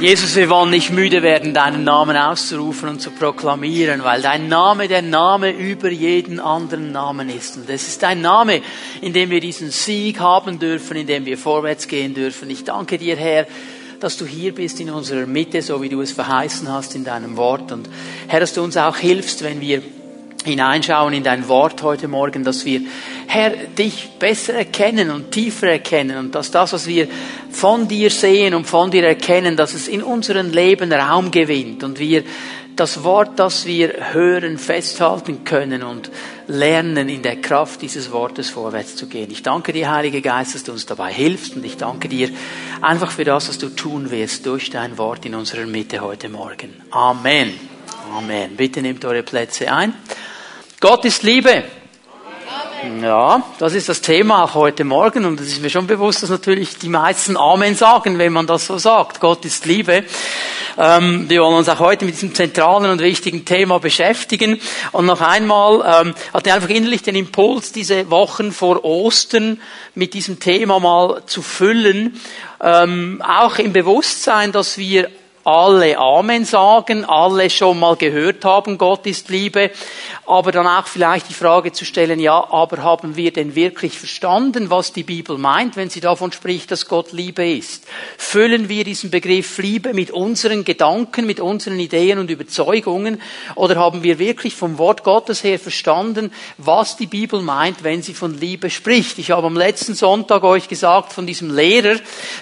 Jesus, wir wollen nicht müde werden, deinen Namen auszurufen und zu proklamieren, weil dein Name der Name über jeden anderen Namen ist. Und es ist dein Name, in dem wir diesen Sieg haben dürfen, in dem wir vorwärts gehen dürfen. Ich danke dir, Herr, dass du hier bist in unserer Mitte, so wie du es verheißen hast in deinem Wort. Und Herr, dass du uns auch hilfst, wenn wir hineinschauen in dein Wort heute Morgen, dass wir, Herr, dich besser erkennen und tiefer erkennen und dass das, was wir von dir sehen und von dir erkennen, dass es in unserem Leben Raum gewinnt und wir das Wort, das wir hören, festhalten können und lernen, in der Kraft dieses Wortes vorwärts zu gehen. Ich danke dir, Heilige Geist, dass du uns dabei hilfst und ich danke dir einfach für das, was du tun wirst durch dein Wort in unserer Mitte heute Morgen. Amen. Amen. Bitte nehmt eure Plätze ein. Gott ist Liebe. Ja, das ist das Thema auch heute Morgen und es ist mir schon bewusst, dass natürlich die meisten Amen sagen, wenn man das so sagt. Gott ist Liebe. Ähm, wir wollen uns auch heute mit diesem zentralen und wichtigen Thema beschäftigen. Und noch einmal ähm, hatte ich einfach innerlich den Impuls, diese Wochen vor Ostern mit diesem Thema mal zu füllen. Ähm, auch im Bewusstsein, dass wir alle Amen sagen, alle schon mal gehört haben, Gott ist Liebe, aber dann auch vielleicht die Frage zu stellen, ja, aber haben wir denn wirklich verstanden, was die Bibel meint, wenn sie davon spricht, dass Gott Liebe ist? Füllen wir diesen Begriff Liebe mit unseren Gedanken, mit unseren Ideen und Überzeugungen oder haben wir wirklich vom Wort Gottes her verstanden, was die Bibel meint, wenn sie von Liebe spricht? Ich habe am letzten Sonntag euch gesagt von diesem Lehrer,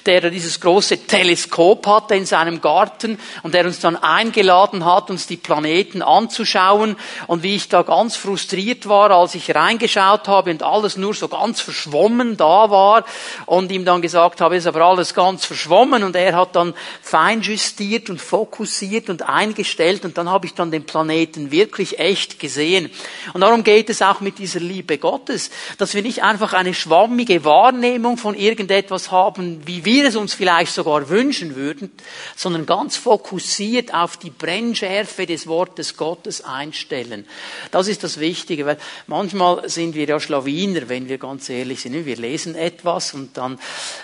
der dieses große Teleskop hatte in seinem Garten, Garten und der uns dann eingeladen hat, uns die Planeten anzuschauen. Und wie ich da ganz frustriert war, als ich reingeschaut habe und alles nur so ganz verschwommen da war und ihm dann gesagt habe, ist aber alles ganz verschwommen. Und er hat dann fein justiert und fokussiert und eingestellt. Und dann habe ich dann den Planeten wirklich echt gesehen. Und darum geht es auch mit dieser Liebe Gottes, dass wir nicht einfach eine schwammige Wahrnehmung von irgendetwas haben, wie wir es uns vielleicht sogar wünschen würden, sondern ganz fokussiert auf die Brennschärfe des Wortes Gottes einstellen. Das ist das Wichtige, weil manchmal sind wir ja Schlawiner, wenn wir ganz ehrlich sind. Wir lesen etwas und dann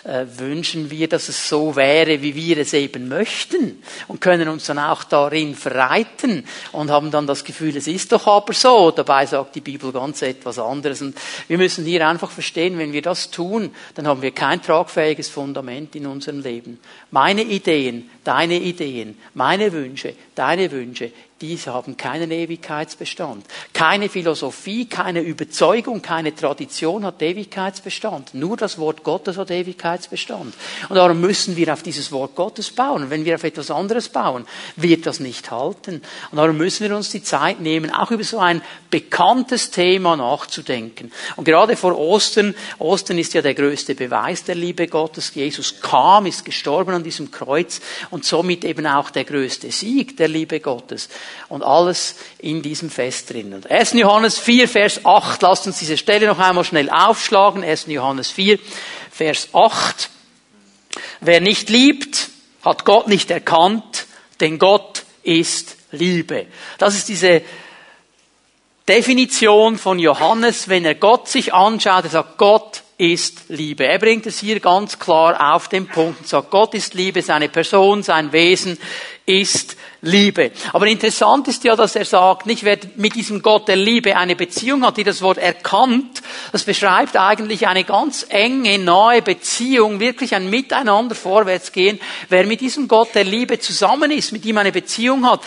äh, wünschen wir, dass es so wäre, wie wir es eben möchten und können uns dann auch darin verreiten und haben dann das Gefühl, es ist doch aber so. Dabei sagt die Bibel ganz etwas anderes. Und wir müssen hier einfach verstehen, wenn wir das tun, dann haben wir kein tragfähiges Fundament in unserem Leben. Meine Ideen, deine Ideen, meine Wünsche, deine Wünsche, diese haben keinen Ewigkeitsbestand. Keine Philosophie, keine Überzeugung, keine Tradition hat Ewigkeitsbestand. Nur das Wort Gottes hat Ewigkeitsbestand. Und darum müssen wir auf dieses Wort Gottes bauen. wenn wir auf etwas anderes bauen, wird das nicht halten. Und darum müssen wir uns die Zeit nehmen, auch über so ein bekanntes Thema nachzudenken. Und gerade vor Ostern, Ostern ist ja der größte Beweis der Liebe Gottes. Jesus kam, ist gestorben an diesem Kreuz und somit eben auch der größte Sieg der Liebe Gottes und alles in diesem Fest drin. 1. Johannes 4, Vers 8, lasst uns diese Stelle noch einmal schnell aufschlagen. 1. Johannes 4, Vers 8. Wer nicht liebt, hat Gott nicht erkannt, denn Gott ist Liebe. Das ist diese Definition von Johannes, wenn er Gott sich anschaut, er sagt, Gott ist Liebe. Er bringt es hier ganz klar auf den Punkt und sagt, Gott ist Liebe, seine Person, sein Wesen ist Liebe. Aber interessant ist ja, dass er sagt, nicht wer mit diesem Gott der Liebe eine Beziehung hat, die das Wort erkannt, das beschreibt eigentlich eine ganz enge, nahe Beziehung, wirklich ein Miteinander vorwärts gehen. Wer mit diesem Gott der Liebe zusammen ist, mit ihm eine Beziehung hat,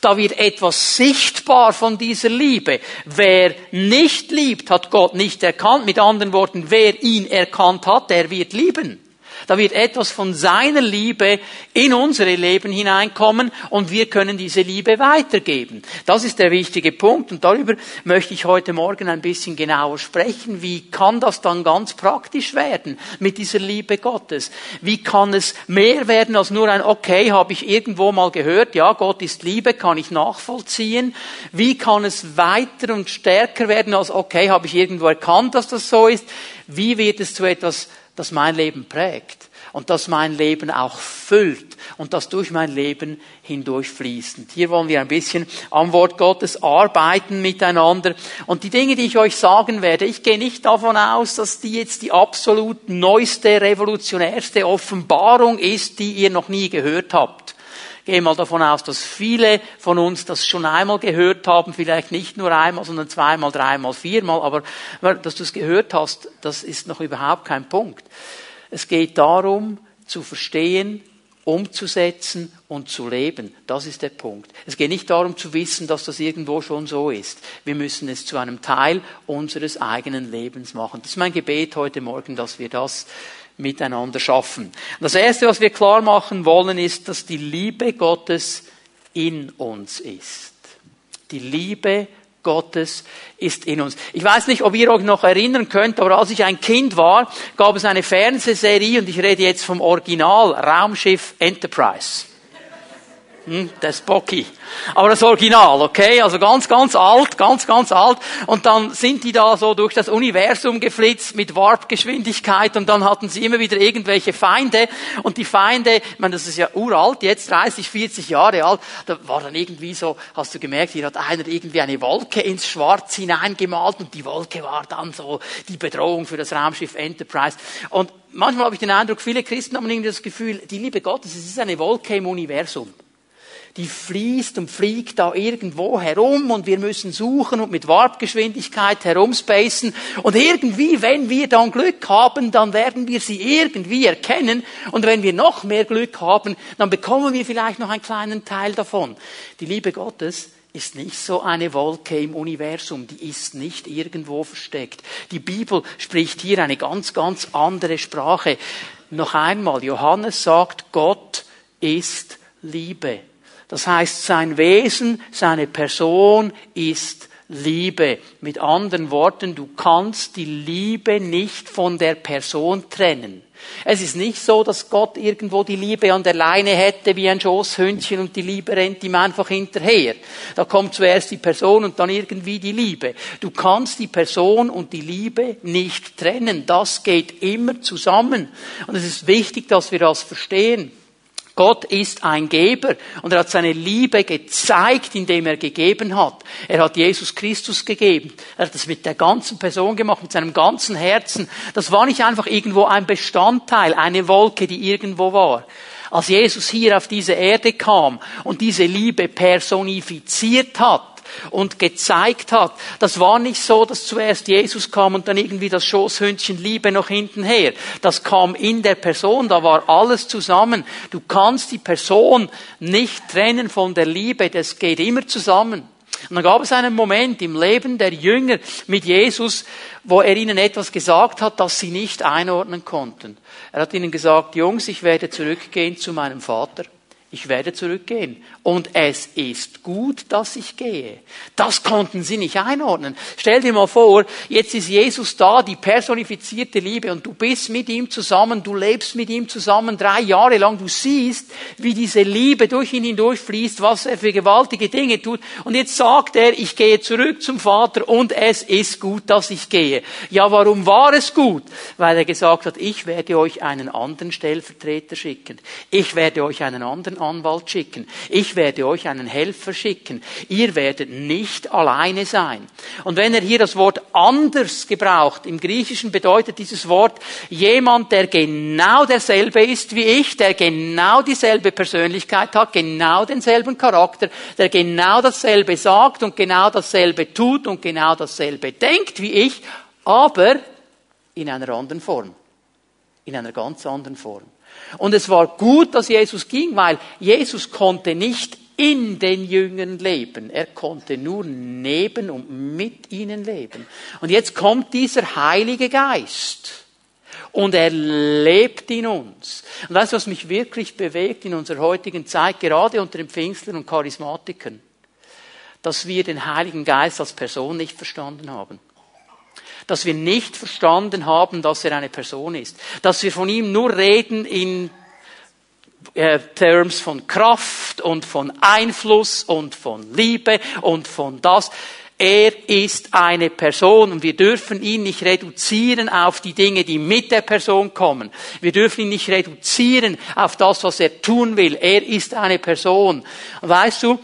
da wird etwas sichtbar von dieser Liebe. Wer nicht liebt, hat Gott nicht erkannt. Mit anderen Worten, wer ihn erkannt hat, der wird lieben. Da wird etwas von seiner Liebe in unsere Leben hineinkommen und wir können diese Liebe weitergeben. Das ist der wichtige Punkt und darüber möchte ich heute Morgen ein bisschen genauer sprechen. Wie kann das dann ganz praktisch werden mit dieser Liebe Gottes? Wie kann es mehr werden als nur ein Okay, habe ich irgendwo mal gehört, ja, Gott ist Liebe, kann ich nachvollziehen. Wie kann es weiter und stärker werden als Okay, habe ich irgendwo erkannt, dass das so ist? Wie wird es zu etwas das mein Leben prägt. und das mein Leben auch füllt und das durch mein Leben hindurch fließt. Und hier wollen wir ein bisschen am Wort Gottes arbeiten miteinander. Und die Dinge, die ich euch sagen werde, ich gehe nicht davon aus, dass die jetzt die absolut neueste, revolutionärste Offenbarung ist, die ihr noch nie gehört habt. Gehe mal davon aus, dass viele von uns das schon einmal gehört haben, vielleicht nicht nur einmal, sondern zweimal, dreimal, viermal, aber dass du es gehört hast, das ist noch überhaupt kein Punkt. Es geht darum, zu verstehen, umzusetzen und zu leben. Das ist der Punkt. Es geht nicht darum zu wissen, dass das irgendwo schon so ist. Wir müssen es zu einem Teil unseres eigenen Lebens machen. Das ist mein Gebet heute Morgen, dass wir das miteinander schaffen. Das Erste, was wir klar machen wollen, ist, dass die Liebe Gottes in uns ist. Die Liebe Gottes ist in uns. Ich weiß nicht, ob ihr euch noch erinnern könnt, aber als ich ein Kind war, gab es eine Fernsehserie und ich rede jetzt vom Original Raumschiff Enterprise. Hm, der Spocky. Aber das Original, okay? Also ganz, ganz alt, ganz, ganz alt. Und dann sind die da so durch das Universum geflitzt mit Warpgeschwindigkeit und dann hatten sie immer wieder irgendwelche Feinde. Und die Feinde, ich meine, das ist ja uralt, jetzt 30, 40 Jahre alt, da war dann irgendwie so, hast du gemerkt, hier hat einer irgendwie eine Wolke ins Schwarz hineingemalt und die Wolke war dann so die Bedrohung für das Raumschiff Enterprise. Und manchmal habe ich den Eindruck, viele Christen haben irgendwie das Gefühl, die Liebe Gottes, es ist eine Wolke im Universum die fließt und fliegt da irgendwo herum und wir müssen suchen und mit Warpgeschwindigkeit herumspacen und irgendwie, wenn wir dann Glück haben, dann werden wir sie irgendwie erkennen und wenn wir noch mehr Glück haben, dann bekommen wir vielleicht noch einen kleinen Teil davon. Die Liebe Gottes ist nicht so eine Wolke im Universum, die ist nicht irgendwo versteckt. Die Bibel spricht hier eine ganz, ganz andere Sprache. Noch einmal, Johannes sagt, Gott ist Liebe. Das heißt, sein Wesen, seine Person ist Liebe. Mit anderen Worten, du kannst die Liebe nicht von der Person trennen. Es ist nicht so, dass Gott irgendwo die Liebe an der Leine hätte wie ein Schoßhündchen und die Liebe rennt ihm einfach hinterher. Da kommt zuerst die Person und dann irgendwie die Liebe. Du kannst die Person und die Liebe nicht trennen. Das geht immer zusammen. Und es ist wichtig, dass wir das verstehen. Gott ist ein Geber und er hat seine Liebe gezeigt, indem er gegeben hat. Er hat Jesus Christus gegeben. Er hat das mit der ganzen Person gemacht, mit seinem ganzen Herzen. Das war nicht einfach irgendwo ein Bestandteil, eine Wolke, die irgendwo war. Als Jesus hier auf diese Erde kam und diese Liebe personifiziert hat, und gezeigt hat. Das war nicht so, dass zuerst Jesus kam und dann irgendwie das Schoßhündchen Liebe noch hinten her. Das kam in der Person, da war alles zusammen. Du kannst die Person nicht trennen von der Liebe, das geht immer zusammen. Und dann gab es einen Moment im Leben der Jünger mit Jesus, wo er ihnen etwas gesagt hat, das sie nicht einordnen konnten. Er hat ihnen gesagt, Jungs, ich werde zurückgehen zu meinem Vater. Ich werde zurückgehen. Und es ist gut, dass ich gehe. Das konnten sie nicht einordnen. Stell dir mal vor, jetzt ist Jesus da, die personifizierte Liebe, und du bist mit ihm zusammen, du lebst mit ihm zusammen drei Jahre lang, du siehst, wie diese Liebe durch ihn hindurch fließt, was er für gewaltige Dinge tut. Und jetzt sagt er, ich gehe zurück zum Vater und es ist gut, dass ich gehe. Ja, warum war es gut? Weil er gesagt hat, ich werde euch einen anderen Stellvertreter schicken. Ich werde euch einen anderen Anwalt schicken. Ich werde euch einen Helfer schicken. Ihr werdet nicht alleine sein. Und wenn er hier das Wort anders gebraucht, im Griechischen bedeutet dieses Wort jemand, der genau derselbe ist wie ich, der genau dieselbe Persönlichkeit hat, genau denselben Charakter, der genau dasselbe sagt und genau dasselbe tut und genau dasselbe denkt wie ich, aber in einer anderen Form. In einer ganz anderen Form. Und es war gut, dass Jesus ging, weil Jesus konnte nicht in den Jüngern leben. Er konnte nur neben und mit ihnen leben. Und jetzt kommt dieser Heilige Geist. Und er lebt in uns. Und du, was mich wirklich bewegt in unserer heutigen Zeit, gerade unter den Pfingstlern und Charismatikern? Dass wir den Heiligen Geist als Person nicht verstanden haben dass wir nicht verstanden haben, dass er eine Person ist. Dass wir von ihm nur reden in äh, Terms von Kraft und von Einfluss und von Liebe und von das. Er ist eine Person und wir dürfen ihn nicht reduzieren auf die Dinge, die mit der Person kommen. Wir dürfen ihn nicht reduzieren auf das, was er tun will. Er ist eine Person. weißt du,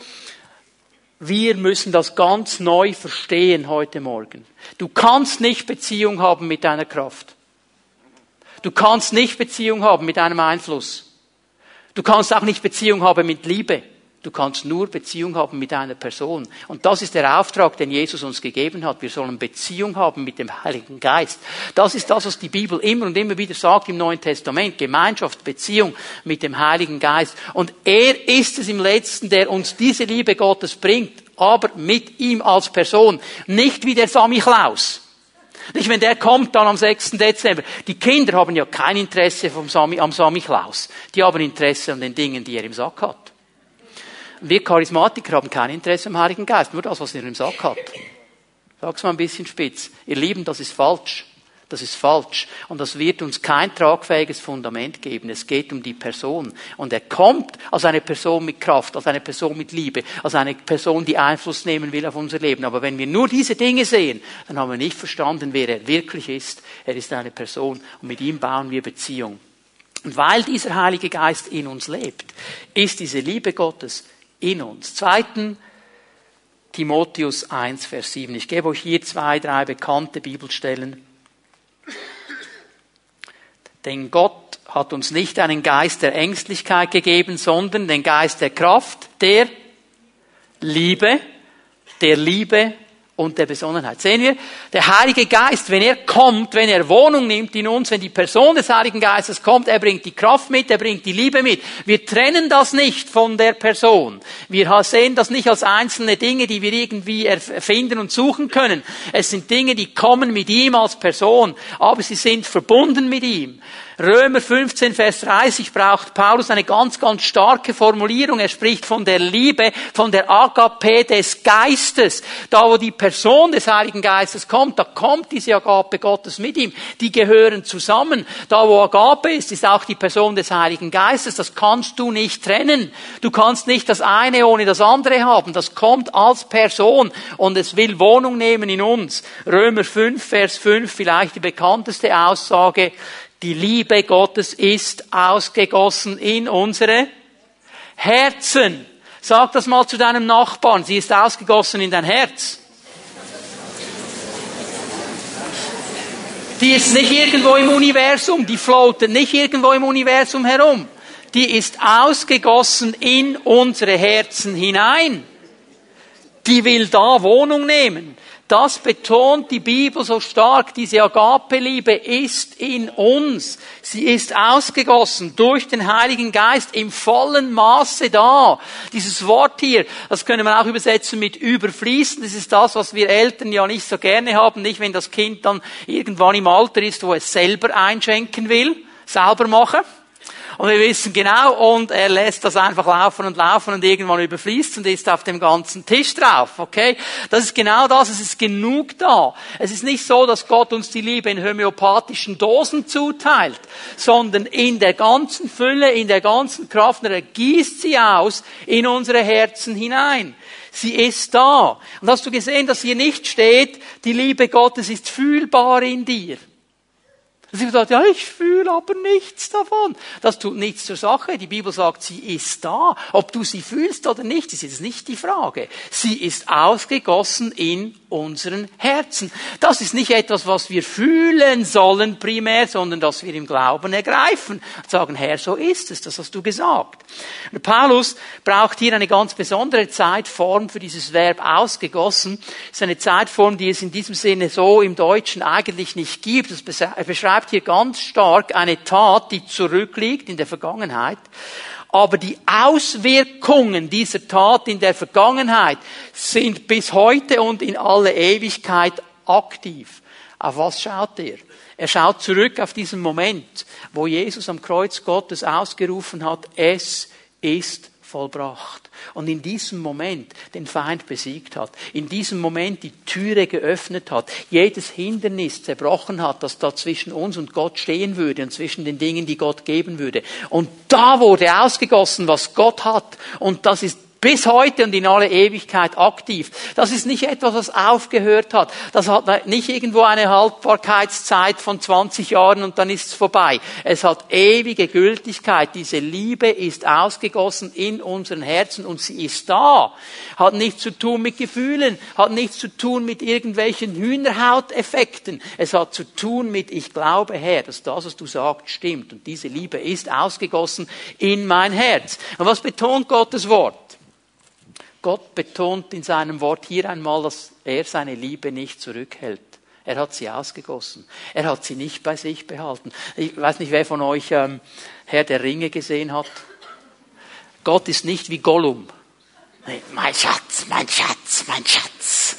wir müssen das ganz neu verstehen heute Morgen. Du kannst nicht Beziehung haben mit deiner Kraft. Du kannst nicht Beziehung haben mit einem Einfluss. Du kannst auch nicht Beziehung haben mit Liebe. Du kannst nur Beziehung haben mit einer Person. Und das ist der Auftrag, den Jesus uns gegeben hat. Wir sollen Beziehung haben mit dem Heiligen Geist. Das ist das, was die Bibel immer und immer wieder sagt im Neuen Testament. Gemeinschaft, Beziehung mit dem Heiligen Geist. Und er ist es im Letzten, der uns diese Liebe Gottes bringt, aber mit ihm als Person. Nicht wie der Sami Klaus. Nicht, wenn der kommt dann am 6. Dezember. Die Kinder haben ja kein Interesse vom Sami, am Sami Klaus. Die haben Interesse an den Dingen, die er im Sack hat. Wir Charismatiker haben kein Interesse am Heiligen Geist, nur das, was er im Sack hat. Sag's mal ein bisschen spitz. Ihr Lieben, das ist falsch. Das ist falsch. Und das wird uns kein tragfähiges Fundament geben. Es geht um die Person. Und er kommt als eine Person mit Kraft, als eine Person mit Liebe, als eine Person, die Einfluss nehmen will auf unser Leben. Aber wenn wir nur diese Dinge sehen, dann haben wir nicht verstanden, wer er wirklich ist. Er ist eine Person und mit ihm bauen wir Beziehung. Und weil dieser Heilige Geist in uns lebt, ist diese Liebe Gottes in uns. Zweiten Timotheus 1, Vers 7. Ich gebe euch hier zwei, drei bekannte Bibelstellen. Denn Gott hat uns nicht einen Geist der Ängstlichkeit gegeben, sondern den Geist der Kraft, der Liebe, der Liebe und der Besonnenheit. Sehen wir, der Heilige Geist, wenn er kommt, wenn er Wohnung nimmt in uns, wenn die Person des Heiligen Geistes kommt, er bringt die Kraft mit, er bringt die Liebe mit. Wir trennen das nicht von der Person. Wir sehen das nicht als einzelne Dinge, die wir irgendwie erfinden und suchen können. Es sind Dinge, die kommen mit ihm als Person, aber sie sind verbunden mit ihm. Römer 15, Vers 30 braucht Paulus eine ganz, ganz starke Formulierung. Er spricht von der Liebe, von der Agape des Geistes. Da, wo die Person des Heiligen Geistes kommt, da kommt diese Agape Gottes mit ihm. Die gehören zusammen. Da, wo Agape ist, ist auch die Person des Heiligen Geistes. Das kannst du nicht trennen. Du kannst nicht das eine ohne das andere haben. Das kommt als Person und es will Wohnung nehmen in uns. Römer 5, Vers 5, vielleicht die bekannteste Aussage. Die Liebe Gottes ist ausgegossen in unsere Herzen. Sag das mal zu deinem Nachbarn. Sie ist ausgegossen in dein Herz. Die ist nicht irgendwo im Universum, die floatet nicht irgendwo im Universum herum. Die ist ausgegossen in unsere Herzen hinein. Die will da Wohnung nehmen. Das betont die Bibel so stark. Diese Agape-Liebe ist in uns. Sie ist ausgegossen durch den Heiligen Geist im vollen Maße da. Dieses Wort hier, das können wir auch übersetzen mit überfließen. Das ist das, was wir Eltern ja nicht so gerne haben. Nicht, wenn das Kind dann irgendwann im Alter ist, wo es selber einschenken will, selber machen. Und wir wissen genau, und er lässt das einfach laufen und laufen und irgendwann überfließt und ist auf dem ganzen Tisch drauf, okay? Das ist genau das, es ist genug da. Es ist nicht so, dass Gott uns die Liebe in homöopathischen Dosen zuteilt, sondern in der ganzen Fülle, in der ganzen Kraft, und er gießt sie aus in unsere Herzen hinein. Sie ist da. Und hast du gesehen, dass hier nicht steht, die Liebe Gottes ist fühlbar in dir. Sie sagt, ja, ich fühle aber nichts davon. Das tut nichts zur Sache. Die Bibel sagt, sie ist da. Ob du sie fühlst oder nicht, ist jetzt nicht die Frage. Sie ist ausgegossen in unseren Herzen. Das ist nicht etwas, was wir fühlen sollen primär, sondern das wir im Glauben ergreifen und sagen, Herr, so ist es, das hast du gesagt. Und Paulus braucht hier eine ganz besondere Zeitform für dieses Verb ausgegossen. Das ist eine Zeitform, die es in diesem Sinne so im Deutschen eigentlich nicht gibt. Das beschreibt hier ganz stark eine Tat, die zurückliegt in der Vergangenheit aber die Auswirkungen dieser Tat in der Vergangenheit sind bis heute und in alle Ewigkeit aktiv. Auf was schaut er? Er schaut zurück auf diesen Moment, wo Jesus am Kreuz Gottes ausgerufen hat, es ist vollbracht. Und in diesem Moment den Feind besiegt hat, in diesem Moment die Türe geöffnet hat, jedes Hindernis zerbrochen hat, das da zwischen uns und Gott stehen würde und zwischen den Dingen, die Gott geben würde. Und da wurde ausgegossen, was Gott hat. Und das ist bis heute und in alle Ewigkeit aktiv. Das ist nicht etwas, was aufgehört hat. Das hat nicht irgendwo eine Haltbarkeitszeit von 20 Jahren und dann ist es vorbei. Es hat ewige Gültigkeit. Diese Liebe ist ausgegossen in unseren Herzen und sie ist da. Hat nichts zu tun mit Gefühlen, hat nichts zu tun mit irgendwelchen Hühnerhauteffekten. Es hat zu tun mit, ich glaube, Herr, dass das, was du sagst, stimmt. Und diese Liebe ist ausgegossen in mein Herz. Und was betont Gottes Wort? Gott betont in seinem Wort hier einmal, dass er seine Liebe nicht zurückhält. Er hat sie ausgegossen. Er hat sie nicht bei sich behalten. Ich weiß nicht, wer von euch ähm, Herr der Ringe gesehen hat. Gott ist nicht wie Gollum. Mein Schatz, mein Schatz, mein Schatz.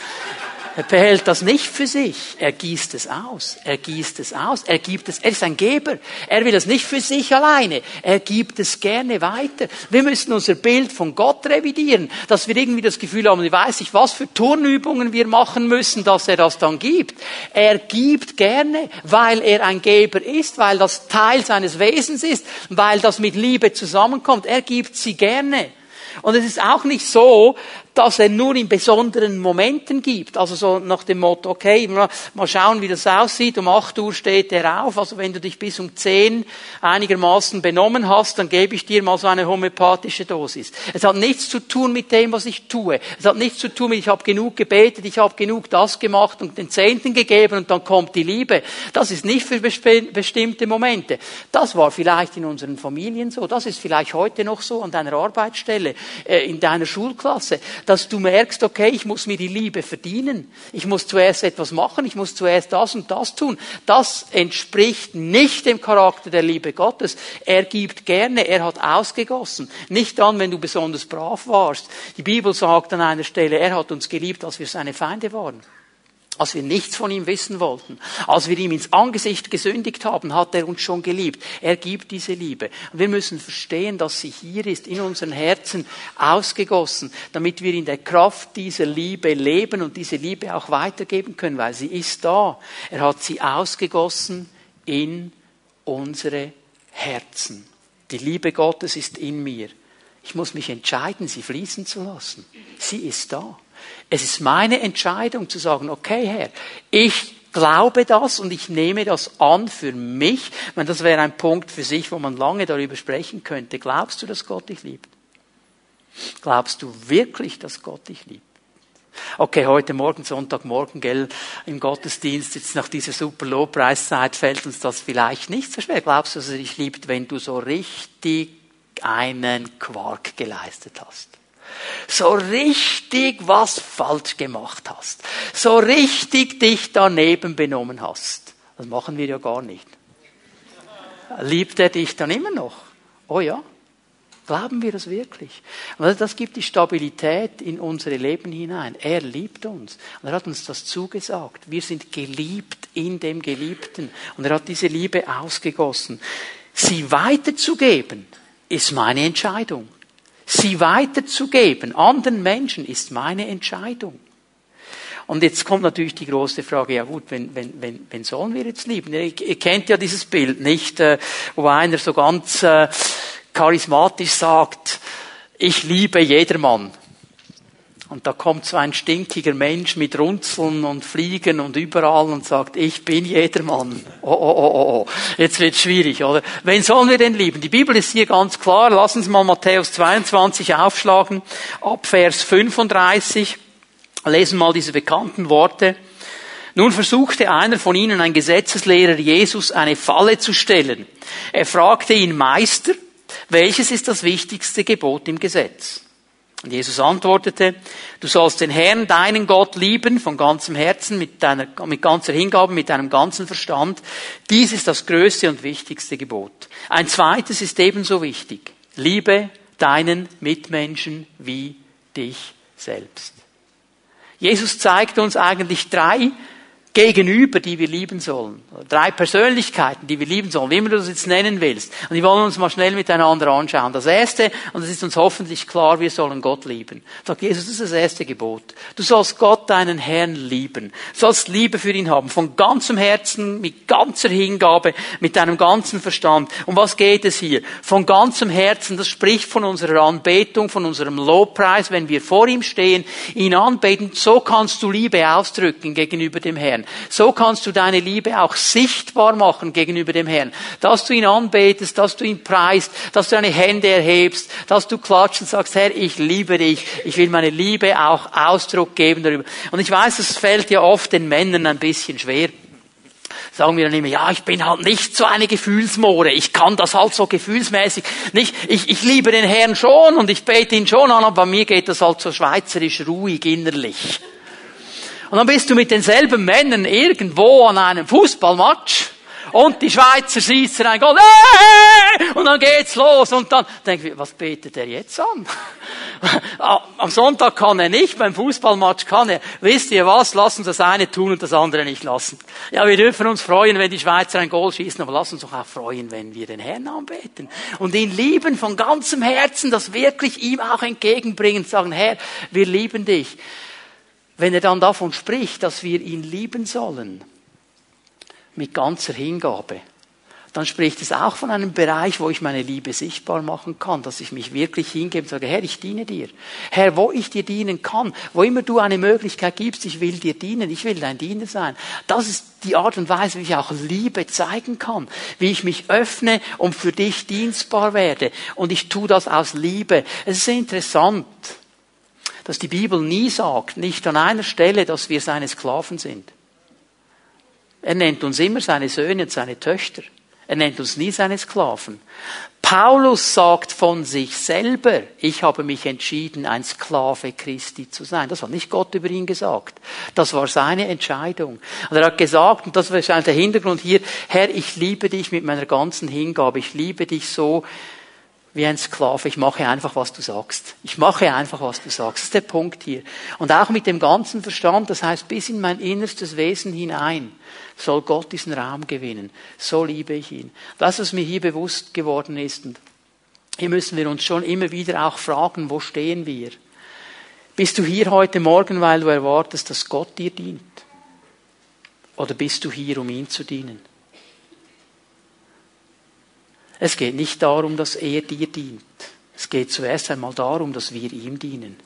Er behält das nicht für sich. Er gießt es aus. Er gießt es aus. Er gibt es. Er ist ein Geber. Er will es nicht für sich alleine. Er gibt es gerne weiter. Wir müssen unser Bild von Gott revidieren, dass wir irgendwie das Gefühl haben, ich weiß nicht, was für Turnübungen wir machen müssen, dass er das dann gibt. Er gibt gerne, weil er ein Geber ist, weil das Teil seines Wesens ist, weil das mit Liebe zusammenkommt. Er gibt sie gerne. Und es ist auch nicht so, dass er nur in besonderen Momenten gibt. Also so nach dem Motto, okay, mal schauen, wie das aussieht. Um 8 Uhr steht er auf. Also wenn du dich bis um 10 einigermaßen benommen hast, dann gebe ich dir mal so eine homöopathische Dosis. Es hat nichts zu tun mit dem, was ich tue. Es hat nichts zu tun mit, ich habe genug gebetet, ich habe genug das gemacht und den Zehnten gegeben und dann kommt die Liebe. Das ist nicht für bestimmte Momente. Das war vielleicht in unseren Familien so. Das ist vielleicht heute noch so an deiner Arbeitsstelle, in deiner Schulklasse dass du merkst, okay, ich muss mir die Liebe verdienen. Ich muss zuerst etwas machen, ich muss zuerst das und das tun. Das entspricht nicht dem Charakter der Liebe Gottes. Er gibt gerne, er hat ausgegossen. Nicht dann, wenn du besonders brav warst. Die Bibel sagt an einer Stelle, er hat uns geliebt, als wir seine Feinde waren als wir nichts von ihm wissen wollten, als wir ihm ins Angesicht gesündigt haben, hat er uns schon geliebt. Er gibt diese Liebe. Wir müssen verstehen, dass sie hier ist, in unseren Herzen ausgegossen, damit wir in der Kraft dieser Liebe leben und diese Liebe auch weitergeben können, weil sie ist da. Er hat sie ausgegossen in unsere Herzen. Die Liebe Gottes ist in mir. Ich muss mich entscheiden, sie fließen zu lassen. Sie ist da. Es ist meine Entscheidung zu sagen, okay Herr, ich glaube das und ich nehme das an für mich. Ich meine, das wäre ein Punkt für sich, wo man lange darüber sprechen könnte. Glaubst du, dass Gott dich liebt? Glaubst du wirklich, dass Gott dich liebt? Okay, heute Morgen, Sonntagmorgen, gell, im Gottesdienst, jetzt nach dieser super Lobpreiszeit fällt uns das vielleicht nicht so schwer. Glaubst du, dass er dich liebt, wenn du so richtig einen Quark geleistet hast? So richtig was falsch gemacht hast, so richtig dich daneben benommen hast. Das machen wir ja gar nicht. Liebt er dich dann immer noch? Oh ja. Glauben wir das wirklich? Also das gibt die Stabilität in unsere Leben hinein. Er liebt uns. Und er hat uns das zugesagt. Wir sind geliebt in dem Geliebten. Und er hat diese Liebe ausgegossen. Sie weiterzugeben, ist meine Entscheidung sie weiterzugeben anderen Menschen, ist meine Entscheidung. Und jetzt kommt natürlich die große Frage, ja gut, wenn, wenn, wenn, wenn sollen wir jetzt lieben? Ihr, ihr kennt ja dieses Bild, nicht? Äh, wo einer so ganz äh, charismatisch sagt, ich liebe jedermann. Und da kommt so ein stinkiger Mensch mit Runzeln und Fliegen und überall und sagt, ich bin jedermann. Oh, oh, oh, oh, oh. Jetzt wird's schwierig, oder? Wen sollen wir denn lieben? Die Bibel ist hier ganz klar. Lassen Sie mal Matthäus 22 aufschlagen. Ab Vers 35. Lesen mal diese bekannten Worte. Nun versuchte einer von ihnen, ein Gesetzeslehrer Jesus, eine Falle zu stellen. Er fragte ihn, Meister, welches ist das wichtigste Gebot im Gesetz? Und Jesus antwortete, du sollst den Herrn, deinen Gott lieben, von ganzem Herzen, mit, deiner, mit ganzer Hingabe, mit deinem ganzen Verstand. Dies ist das größte und wichtigste Gebot. Ein zweites ist ebenso wichtig. Liebe deinen Mitmenschen wie dich selbst. Jesus zeigt uns eigentlich drei Gegenüber, die wir lieben sollen. Drei Persönlichkeiten, die wir lieben sollen, wie immer du das jetzt nennen willst. Und die wollen uns mal schnell miteinander anschauen. Das erste, und es ist uns hoffentlich klar, wir sollen Gott lieben. Sagt Jesus, das ist das erste Gebot. Du sollst Gott, deinen Herrn, lieben. Du sollst Liebe für ihn haben. Von ganzem Herzen, mit ganzer Hingabe, mit deinem ganzen Verstand. Um was geht es hier? Von ganzem Herzen, das spricht von unserer Anbetung, von unserem Lobpreis, wenn wir vor ihm stehen, ihn anbeten. So kannst du Liebe ausdrücken gegenüber dem Herrn. So kannst du deine Liebe auch sichtbar machen gegenüber dem Herrn. Dass du ihn anbetest, dass du ihn preist, dass du deine Hände erhebst, dass du klatscht und sagst, Herr, ich liebe dich. Ich will meine Liebe auch Ausdruck geben darüber. Und ich weiß, es fällt ja oft den Männern ein bisschen schwer sagen wir dann immer, ja, ich bin halt nicht so eine Gefühlsmore, ich kann das halt so gefühlsmäßig nicht, ich, ich liebe den Herrn schon und ich bete ihn schon an, aber bei mir geht das halt so schweizerisch ruhig innerlich. Und dann bist du mit denselben Männern irgendwo an einem Fußballmatch und die Schweizer schießen ein Goal, äh, und dann geht's los und dann denke ich, was betet er jetzt an? Am Sonntag kann er nicht, beim Fußballmatch kann er. Wisst ihr was? Lass uns das eine tun und das andere nicht lassen. Ja, wir dürfen uns freuen, wenn die Schweizer ein Goal schießen, aber lass uns doch auch freuen, wenn wir den Herrn anbeten und ihn lieben von ganzem Herzen, das wirklich ihm auch entgegenbringen, sagen, Herr, wir lieben dich. Wenn er dann davon spricht, dass wir ihn lieben sollen, mit ganzer Hingabe, dann spricht es auch von einem Bereich, wo ich meine Liebe sichtbar machen kann, dass ich mich wirklich hingebe und sage, Herr, ich diene dir. Herr, wo ich dir dienen kann, wo immer du eine Möglichkeit gibst, ich will dir dienen, ich will dein Diener sein. Das ist die Art und Weise, wie ich auch Liebe zeigen kann, wie ich mich öffne und für dich dienstbar werde. Und ich tue das aus Liebe. Es ist interessant dass die Bibel nie sagt, nicht an einer Stelle, dass wir seine Sklaven sind. Er nennt uns immer seine Söhne und seine Töchter. Er nennt uns nie seine Sklaven. Paulus sagt von sich selber, ich habe mich entschieden, ein Sklave Christi zu sein. Das hat nicht Gott über ihn gesagt. Das war seine Entscheidung. Und er hat gesagt, und das ist der Hintergrund hier, Herr, ich liebe dich mit meiner ganzen Hingabe. Ich liebe dich so, wie ein Sklave. Ich mache einfach, was du sagst. Ich mache einfach, was du sagst. Das ist der Punkt hier. Und auch mit dem ganzen Verstand, das heißt bis in mein innerstes Wesen hinein, soll Gott diesen Raum gewinnen. So liebe ich ihn. Das, was mir hier bewusst geworden ist, und hier müssen wir uns schon immer wieder auch fragen, wo stehen wir? Bist du hier heute Morgen, weil du erwartest, dass Gott dir dient? Oder bist du hier, um ihn zu dienen? Es geht nicht darum, dass er dir dient. Es geht zuerst einmal darum, dass wir ihm dienen.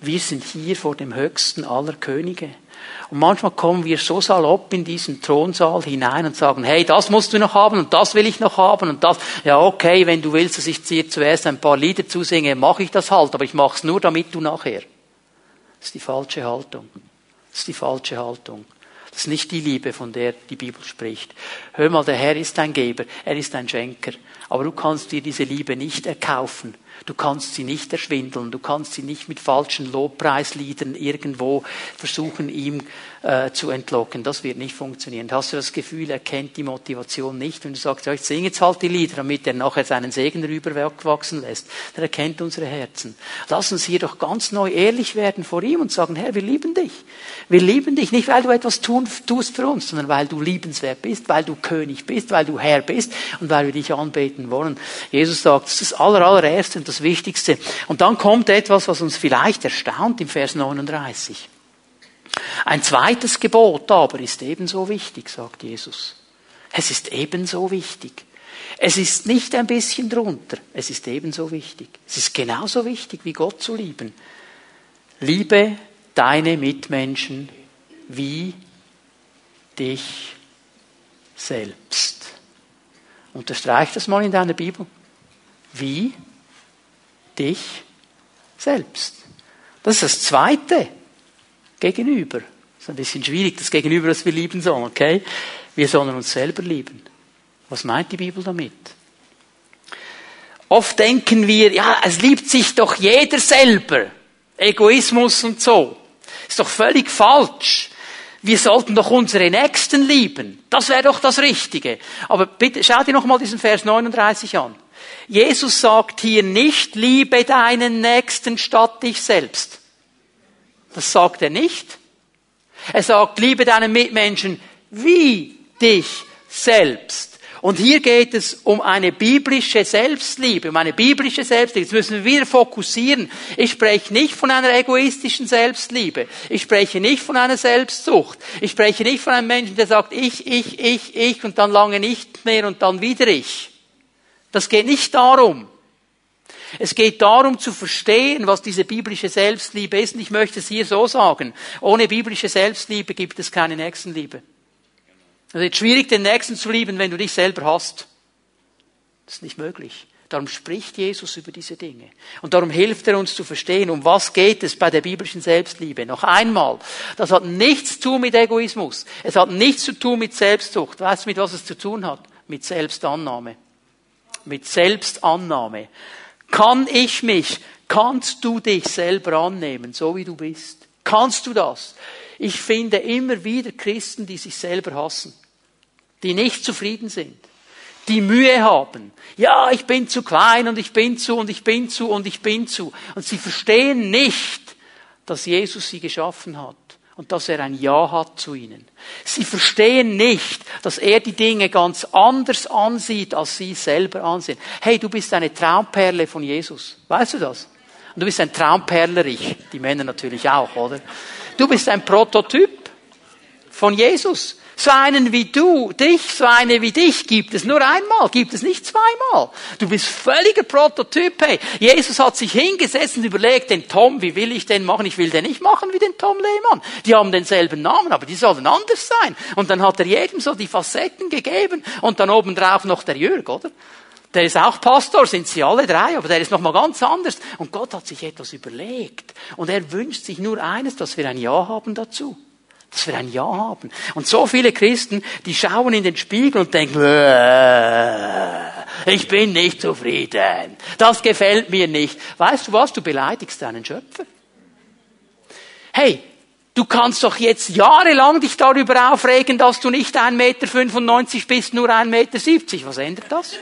Wir sind hier vor dem höchsten aller Könige. Und manchmal kommen wir so salopp in diesen Thronsaal hinein und sagen, hey, das musst du noch haben und das will ich noch haben und das. Ja, okay, wenn du willst, dass ich dir zuerst ein paar Lieder zusinge, mache ich das halt, aber ich mache es nur, damit du nachher. Das ist die falsche Haltung. Das ist die falsche Haltung. Das ist nicht die Liebe, von der die Bibel spricht. Hör mal, der Herr ist ein Geber, er ist ein Schenker. Aber du kannst dir diese Liebe nicht erkaufen. Du kannst sie nicht erschwindeln, du kannst sie nicht mit falschen Lobpreisliedern irgendwo versuchen, ihm äh, zu entlocken. Das wird nicht funktionieren. Hast du das Gefühl, er kennt die Motivation nicht, wenn du sagst, ja, ich singe jetzt halt die Lieder, damit er nachher seinen Segen rüberwachsen lässt. Er kennt unsere Herzen. Lass uns hier doch ganz neu ehrlich werden vor ihm und sagen, Herr, wir lieben dich. Wir lieben dich nicht, weil du etwas tun, tust für uns, sondern weil du liebenswert bist, weil du König bist, weil du Herr bist und weil wir dich anbeten wollen. Jesus sagt, das ist das aller, allererste und das Wichtigste. Und dann kommt etwas, was uns vielleicht erstaunt im Vers 39. Ein zweites Gebot aber ist ebenso wichtig, sagt Jesus. Es ist ebenso wichtig. Es ist nicht ein bisschen drunter, es ist ebenso wichtig. Es ist genauso wichtig, wie Gott zu lieben. Liebe deine Mitmenschen wie dich selbst. Unterstreich das mal in deiner Bibel. Wie dich selbst. Das ist das Zweite gegenüber. Das ist ein bisschen schwierig, das Gegenüber, das wir lieben sollen, okay? Wir sollen uns selber lieben. Was meint die Bibel damit? Oft denken wir, ja, es liebt sich doch jeder selber. Egoismus und so. Ist doch völlig falsch. Wir sollten doch unsere Nächsten lieben. Das wäre doch das Richtige. Aber bitte, schau dir noch mal diesen Vers 39 an. Jesus sagt hier nicht, liebe deinen Nächsten statt dich selbst. Das sagt er nicht. Er sagt, liebe deinen Mitmenschen wie dich selbst. Und hier geht es um eine biblische Selbstliebe, um eine biblische Selbstliebe. Jetzt müssen wir wieder fokussieren. Ich spreche nicht von einer egoistischen Selbstliebe. Ich spreche nicht von einer Selbstsucht. Ich spreche nicht von einem Menschen, der sagt, ich, ich, ich, ich und dann lange nicht mehr und dann wieder ich. Das geht nicht darum. Es geht darum zu verstehen, was diese biblische Selbstliebe ist. Und ich möchte es hier so sagen. Ohne biblische Selbstliebe gibt es keine Nächstenliebe. Es ist schwierig, den Nächsten zu lieben, wenn du dich selber hast. Das ist nicht möglich. Darum spricht Jesus über diese Dinge. Und darum hilft er uns zu verstehen, um was geht es bei der biblischen Selbstliebe. Noch einmal, das hat nichts zu tun mit Egoismus. Es hat nichts zu tun mit Selbstsucht. Weißt du, mit was es zu tun hat? Mit Selbstannahme. Mit Selbstannahme. Kann ich mich, kannst du dich selber annehmen, so wie du bist? Kannst du das? Ich finde immer wieder Christen, die sich selber hassen die nicht zufrieden sind, die Mühe haben. Ja, ich bin zu klein und ich bin zu und ich bin zu und ich bin zu. Und sie verstehen nicht, dass Jesus sie geschaffen hat und dass er ein Ja hat zu ihnen. Sie verstehen nicht, dass er die Dinge ganz anders ansieht, als sie selber ansehen. Hey, du bist eine Traumperle von Jesus. Weißt du das? Und du bist ein Traumperlerich. Die Männer natürlich auch, oder? Du bist ein Prototyp von Jesus. So einen wie du, dich, so eine wie dich gibt es nur einmal, gibt es nicht zweimal. Du bist völliger Prototyp, hey. Jesus hat sich hingesetzt und überlegt, den Tom, wie will ich den machen? Ich will den nicht machen wie den Tom Lehmann. Die haben denselben Namen, aber die sollen anders sein. Und dann hat er jedem so die Facetten gegeben und dann obendrauf noch der Jürg, oder? Der ist auch Pastor, sind sie alle drei, aber der ist nochmal ganz anders. Und Gott hat sich etwas überlegt. Und er wünscht sich nur eines, dass wir ein Ja haben dazu dass wir ein Ja haben. Und so viele Christen, die schauen in den Spiegel und denken, ich bin nicht zufrieden. Das gefällt mir nicht. Weißt du was? Du beleidigst deinen Schöpfer. Hey, du kannst doch jetzt jahrelang dich darüber aufregen, dass du nicht 1,95 Meter bist, nur 1,70 Meter. Was ändert das?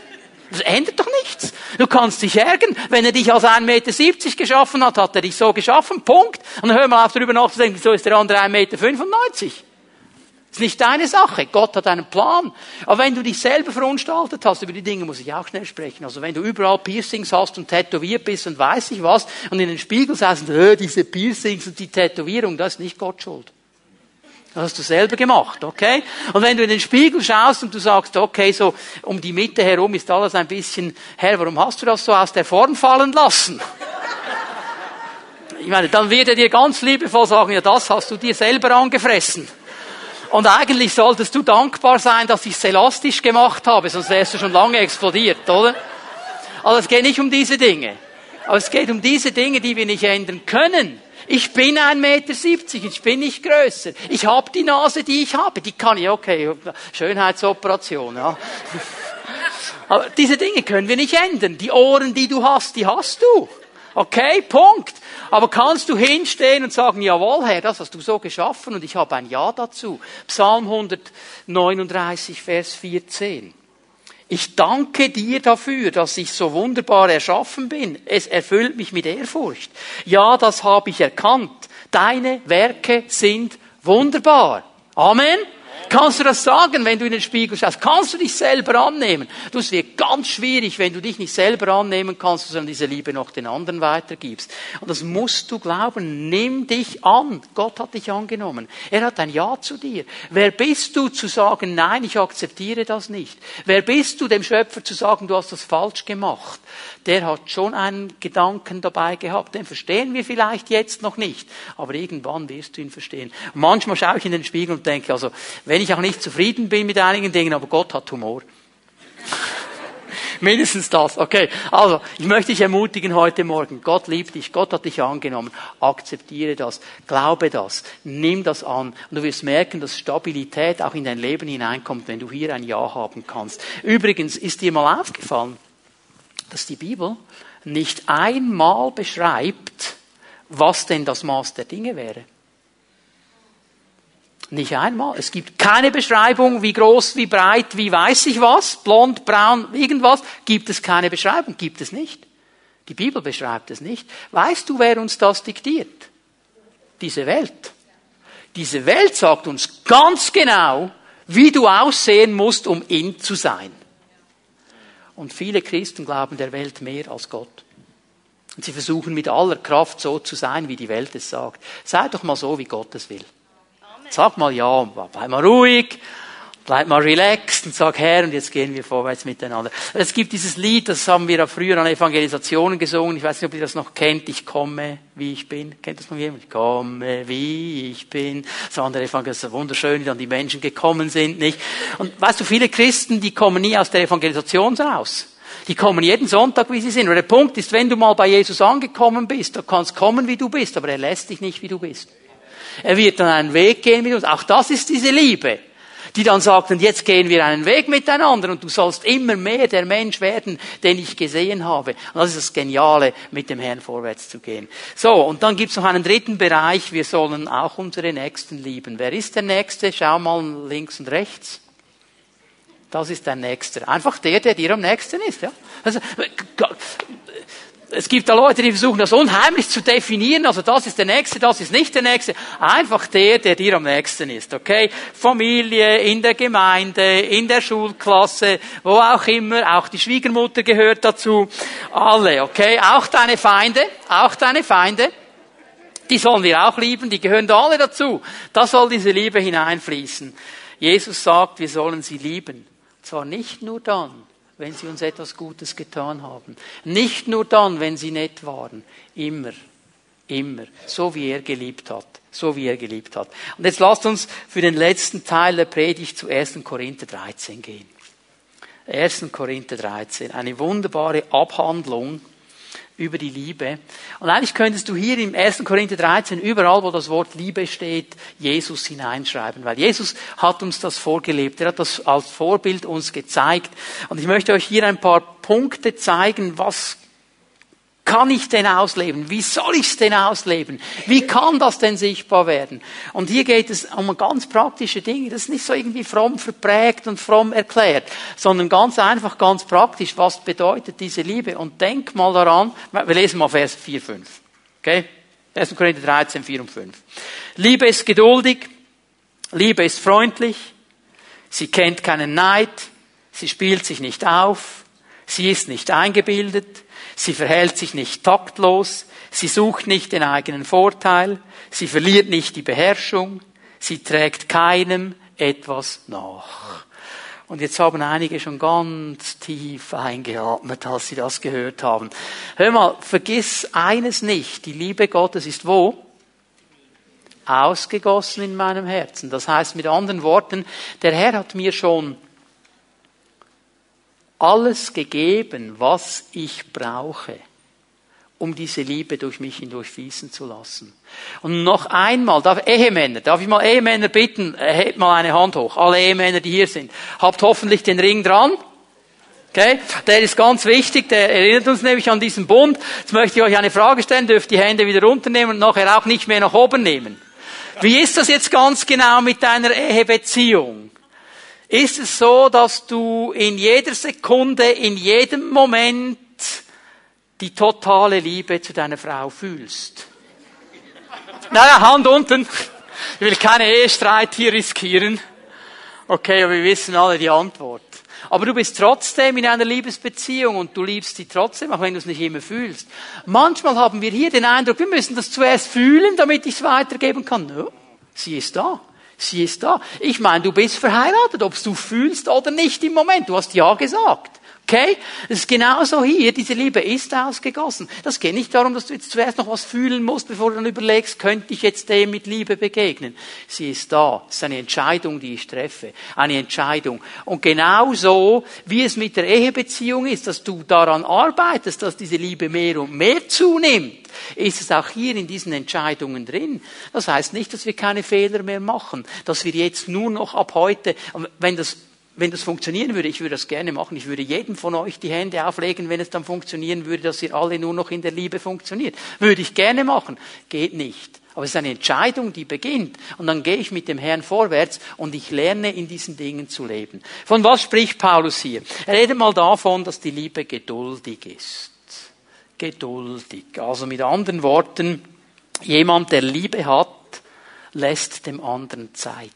Das ändert doch nichts. Du kannst dich ärgern. Wenn er dich als 1,70 Meter geschaffen hat, hat er dich so geschaffen. Punkt. Und dann hör mal auf darüber nachzudenken, so ist der andere 1,95 Meter. Das ist nicht deine Sache. Gott hat einen Plan. Aber wenn du dich selber verunstaltet hast, über die Dinge muss ich auch schnell sprechen. Also wenn du überall Piercings hast und tätowiert bist und weiß ich was und in den Spiegel sagst, äh, diese Piercings und die Tätowierung, das ist nicht Gott schuld. Das hast du selber gemacht, okay? Und wenn du in den Spiegel schaust und du sagst, okay, so um die Mitte herum ist alles ein bisschen, Herr, warum hast du das so aus der Form fallen lassen? Ich meine, dann wird er dir ganz liebevoll sagen, ja, das hast du dir selber angefressen. Und eigentlich solltest du dankbar sein, dass ich es elastisch gemacht habe, sonst wärst du schon lange explodiert, oder? Also es geht nicht um diese Dinge. Aber es geht um diese Dinge, die wir nicht ändern können. Ich bin ein Meter, siebzig, ich bin nicht größer. Ich habe die Nase, die ich habe. Die kann ich, okay, Schönheitsoperation, ja. Aber diese Dinge können wir nicht ändern. Die Ohren, die du hast, die hast du. Okay, Punkt. Aber kannst du hinstehen und sagen, jawohl, Herr, das hast du so geschaffen und ich habe ein Ja dazu. Psalm 139, Vers 14. Ich danke dir dafür, dass ich so wunderbar erschaffen bin. Es erfüllt mich mit Ehrfurcht. Ja, das habe ich erkannt. Deine Werke sind wunderbar. Amen. Kannst du das sagen, wenn du in den Spiegel schaust? Kannst du dich selber annehmen? Du, es wird ganz schwierig, wenn du dich nicht selber annehmen kannst, sondern diese Liebe noch den anderen weitergibst. Und das musst du glauben. Nimm dich an. Gott hat dich angenommen. Er hat ein Ja zu dir. Wer bist du zu sagen, nein, ich akzeptiere das nicht? Wer bist du dem Schöpfer zu sagen, du hast das falsch gemacht? Der hat schon einen Gedanken dabei gehabt. Den verstehen wir vielleicht jetzt noch nicht. Aber irgendwann wirst du ihn verstehen. Und manchmal schaue ich in den Spiegel und denke, also, wenn ich auch nicht zufrieden bin mit einigen Dingen, aber Gott hat Humor. Mindestens das. Okay. Also, ich möchte dich ermutigen heute Morgen. Gott liebt dich. Gott hat dich angenommen. Akzeptiere das. Glaube das. Nimm das an. Und du wirst merken, dass Stabilität auch in dein Leben hineinkommt, wenn du hier ein Ja haben kannst. Übrigens, ist dir mal aufgefallen, dass die Bibel nicht einmal beschreibt, was denn das Maß der Dinge wäre. Nicht einmal. Es gibt keine Beschreibung, wie groß, wie breit, wie weiß ich was, blond, braun, irgendwas. Gibt es keine Beschreibung, gibt es nicht. Die Bibel beschreibt es nicht. Weißt du, wer uns das diktiert? Diese Welt. Diese Welt sagt uns ganz genau, wie du aussehen musst, um in zu sein. Und viele Christen glauben der Welt mehr als Gott. Und sie versuchen mit aller Kraft so zu sein, wie die Welt es sagt. Sei doch mal so, wie Gott es will. Sag mal ja, bleib mal ruhig, bleib mal relaxed und sag Herr, und jetzt gehen wir vorwärts miteinander. Es gibt dieses Lied, das haben wir früher an Evangelisationen gesungen. Ich weiß nicht, ob ihr das noch kennt. Ich komme, wie ich bin. Kennt das noch jemand? Ich komme, wie ich bin. So andere Evangelisation, wunderschön, wie dann die Menschen gekommen sind, nicht? Und weißt du, viele Christen, die kommen nie aus der Evangelisation raus. Die kommen jeden Sonntag, wie sie sind. Und der Punkt ist, wenn du mal bei Jesus angekommen bist, du kannst kommen, wie du bist, aber er lässt dich nicht, wie du bist. Er wird dann einen Weg gehen mit uns. Auch das ist diese Liebe die dann sagten, jetzt gehen wir einen Weg miteinander und du sollst immer mehr der Mensch werden, den ich gesehen habe. Und das ist das Geniale, mit dem Herrn vorwärts zu gehen. So, und dann gibt's noch einen dritten Bereich, wir sollen auch unsere Nächsten lieben. Wer ist der Nächste? Schau mal links und rechts. Das ist der Nächste. Einfach der, der dir am nächsten ist. Ja? Also, es gibt da Leute, die versuchen das unheimlich zu definieren. Also das ist der Nächste, das ist nicht der Nächste. Einfach der, der dir am nächsten ist. Okay? Familie, in der Gemeinde, in der Schulklasse, wo auch immer. Auch die Schwiegermutter gehört dazu. Alle. Okay? Auch deine Feinde, auch deine Feinde. Die sollen wir auch lieben. Die gehören da alle dazu. Da soll diese Liebe hineinfließen. Jesus sagt, wir sollen sie lieben. Zwar nicht nur dann, wenn sie uns etwas Gutes getan haben. Nicht nur dann, wenn sie nett waren. Immer. Immer. So wie er geliebt hat. So wie er geliebt hat. Und jetzt lasst uns für den letzten Teil der Predigt zu 1. Korinther 13 gehen. 1. Korinther 13. Eine wunderbare Abhandlung über die Liebe. Und eigentlich könntest du hier im 1. Korinther 13 überall, wo das Wort Liebe steht, Jesus hineinschreiben, weil Jesus hat uns das vorgelebt. Er hat das als Vorbild uns gezeigt. Und ich möchte euch hier ein paar Punkte zeigen, was kann ich denn ausleben? Wie soll ich es denn ausleben? Wie kann das denn sichtbar werden? Und hier geht es um ganz praktische Dinge. Das ist nicht so irgendwie fromm verprägt und fromm erklärt, sondern ganz einfach, ganz praktisch. Was bedeutet diese Liebe? Und denk mal daran, wir lesen mal Vers 4, 5. Okay? 1. Korinther 13, 4 und 5. Liebe ist geduldig. Liebe ist freundlich. Sie kennt keinen Neid. Sie spielt sich nicht auf. Sie ist nicht eingebildet. Sie verhält sich nicht taktlos, sie sucht nicht den eigenen Vorteil, sie verliert nicht die Beherrschung, sie trägt keinem etwas nach. Und jetzt haben einige schon ganz tief eingeatmet, als sie das gehört haben. Hör mal, vergiss eines nicht, die Liebe Gottes ist wo? Ausgegossen in meinem Herzen. Das heißt mit anderen Worten, der Herr hat mir schon alles gegeben, was ich brauche, um diese Liebe durch mich hindurch fließen zu lassen. Und noch einmal, darf, Ehemänner, darf ich mal Ehemänner bitten, hebt mal eine Hand hoch, alle Ehemänner, die hier sind, habt hoffentlich den Ring dran. Okay? Der ist ganz wichtig, der erinnert uns nämlich an diesen Bund. Jetzt möchte ich euch eine Frage stellen, dürft die Hände wieder runternehmen und nachher auch nicht mehr nach oben nehmen. Wie ist das jetzt ganz genau mit deiner Ehebeziehung? Ist es so, dass du in jeder Sekunde, in jedem Moment die totale Liebe zu deiner Frau fühlst. Naja, Hand unten. Ich will keine Ehestreit hier riskieren. Okay, aber wir wissen alle die Antwort. Aber du bist trotzdem in einer Liebesbeziehung und du liebst sie trotzdem, auch wenn du es nicht immer fühlst. Manchmal haben wir hier den Eindruck, wir müssen das zuerst fühlen, damit ich es weitergeben kann. No, sie ist da. Sie ist da. Ich meine, du bist verheiratet, ob du fühlst oder nicht im Moment. Du hast Ja gesagt. Okay? Das ist genauso hier. Diese Liebe ist ausgegossen. Das geht nicht darum, dass du jetzt zuerst noch was fühlen musst, bevor du dann überlegst, könnte ich jetzt dem mit Liebe begegnen. Sie ist da. Es ist eine Entscheidung, die ich treffe. Eine Entscheidung. Und genauso, wie es mit der Ehebeziehung ist, dass du daran arbeitest, dass diese Liebe mehr und mehr zunimmt, ist es auch hier in diesen Entscheidungen drin. Das heißt nicht, dass wir keine Fehler mehr machen, dass wir jetzt nur noch ab heute, wenn das wenn das funktionieren würde, ich würde das gerne machen, ich würde jedem von euch die Hände auflegen, wenn es dann funktionieren würde, dass ihr alle nur noch in der Liebe funktioniert. Würde ich gerne machen. Geht nicht. Aber es ist eine Entscheidung, die beginnt. Und dann gehe ich mit dem Herrn vorwärts und ich lerne in diesen Dingen zu leben. Von was spricht Paulus hier? Er redet mal davon, dass die Liebe geduldig ist. Geduldig. Also mit anderen Worten, jemand, der Liebe hat, lässt dem anderen Zeit.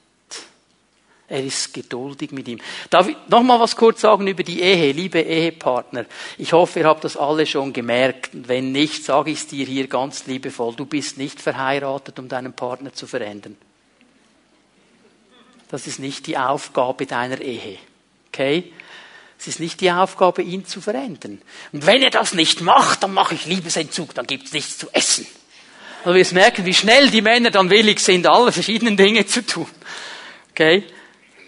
Er ist geduldig mit ihm. Darf ich noch mal was kurz sagen über die Ehe, liebe Ehepartner? Ich hoffe, ihr habt das alle schon gemerkt. wenn nicht, sage ich es dir hier ganz liebevoll. Du bist nicht verheiratet, um deinen Partner zu verändern. Das ist nicht die Aufgabe deiner Ehe. Okay? Es ist nicht die Aufgabe, ihn zu verändern. Und wenn er das nicht macht, dann mache ich Liebesentzug, dann gibt's nichts zu essen. Und wir merken, wie schnell die Männer dann willig sind, alle verschiedenen Dinge zu tun. Okay?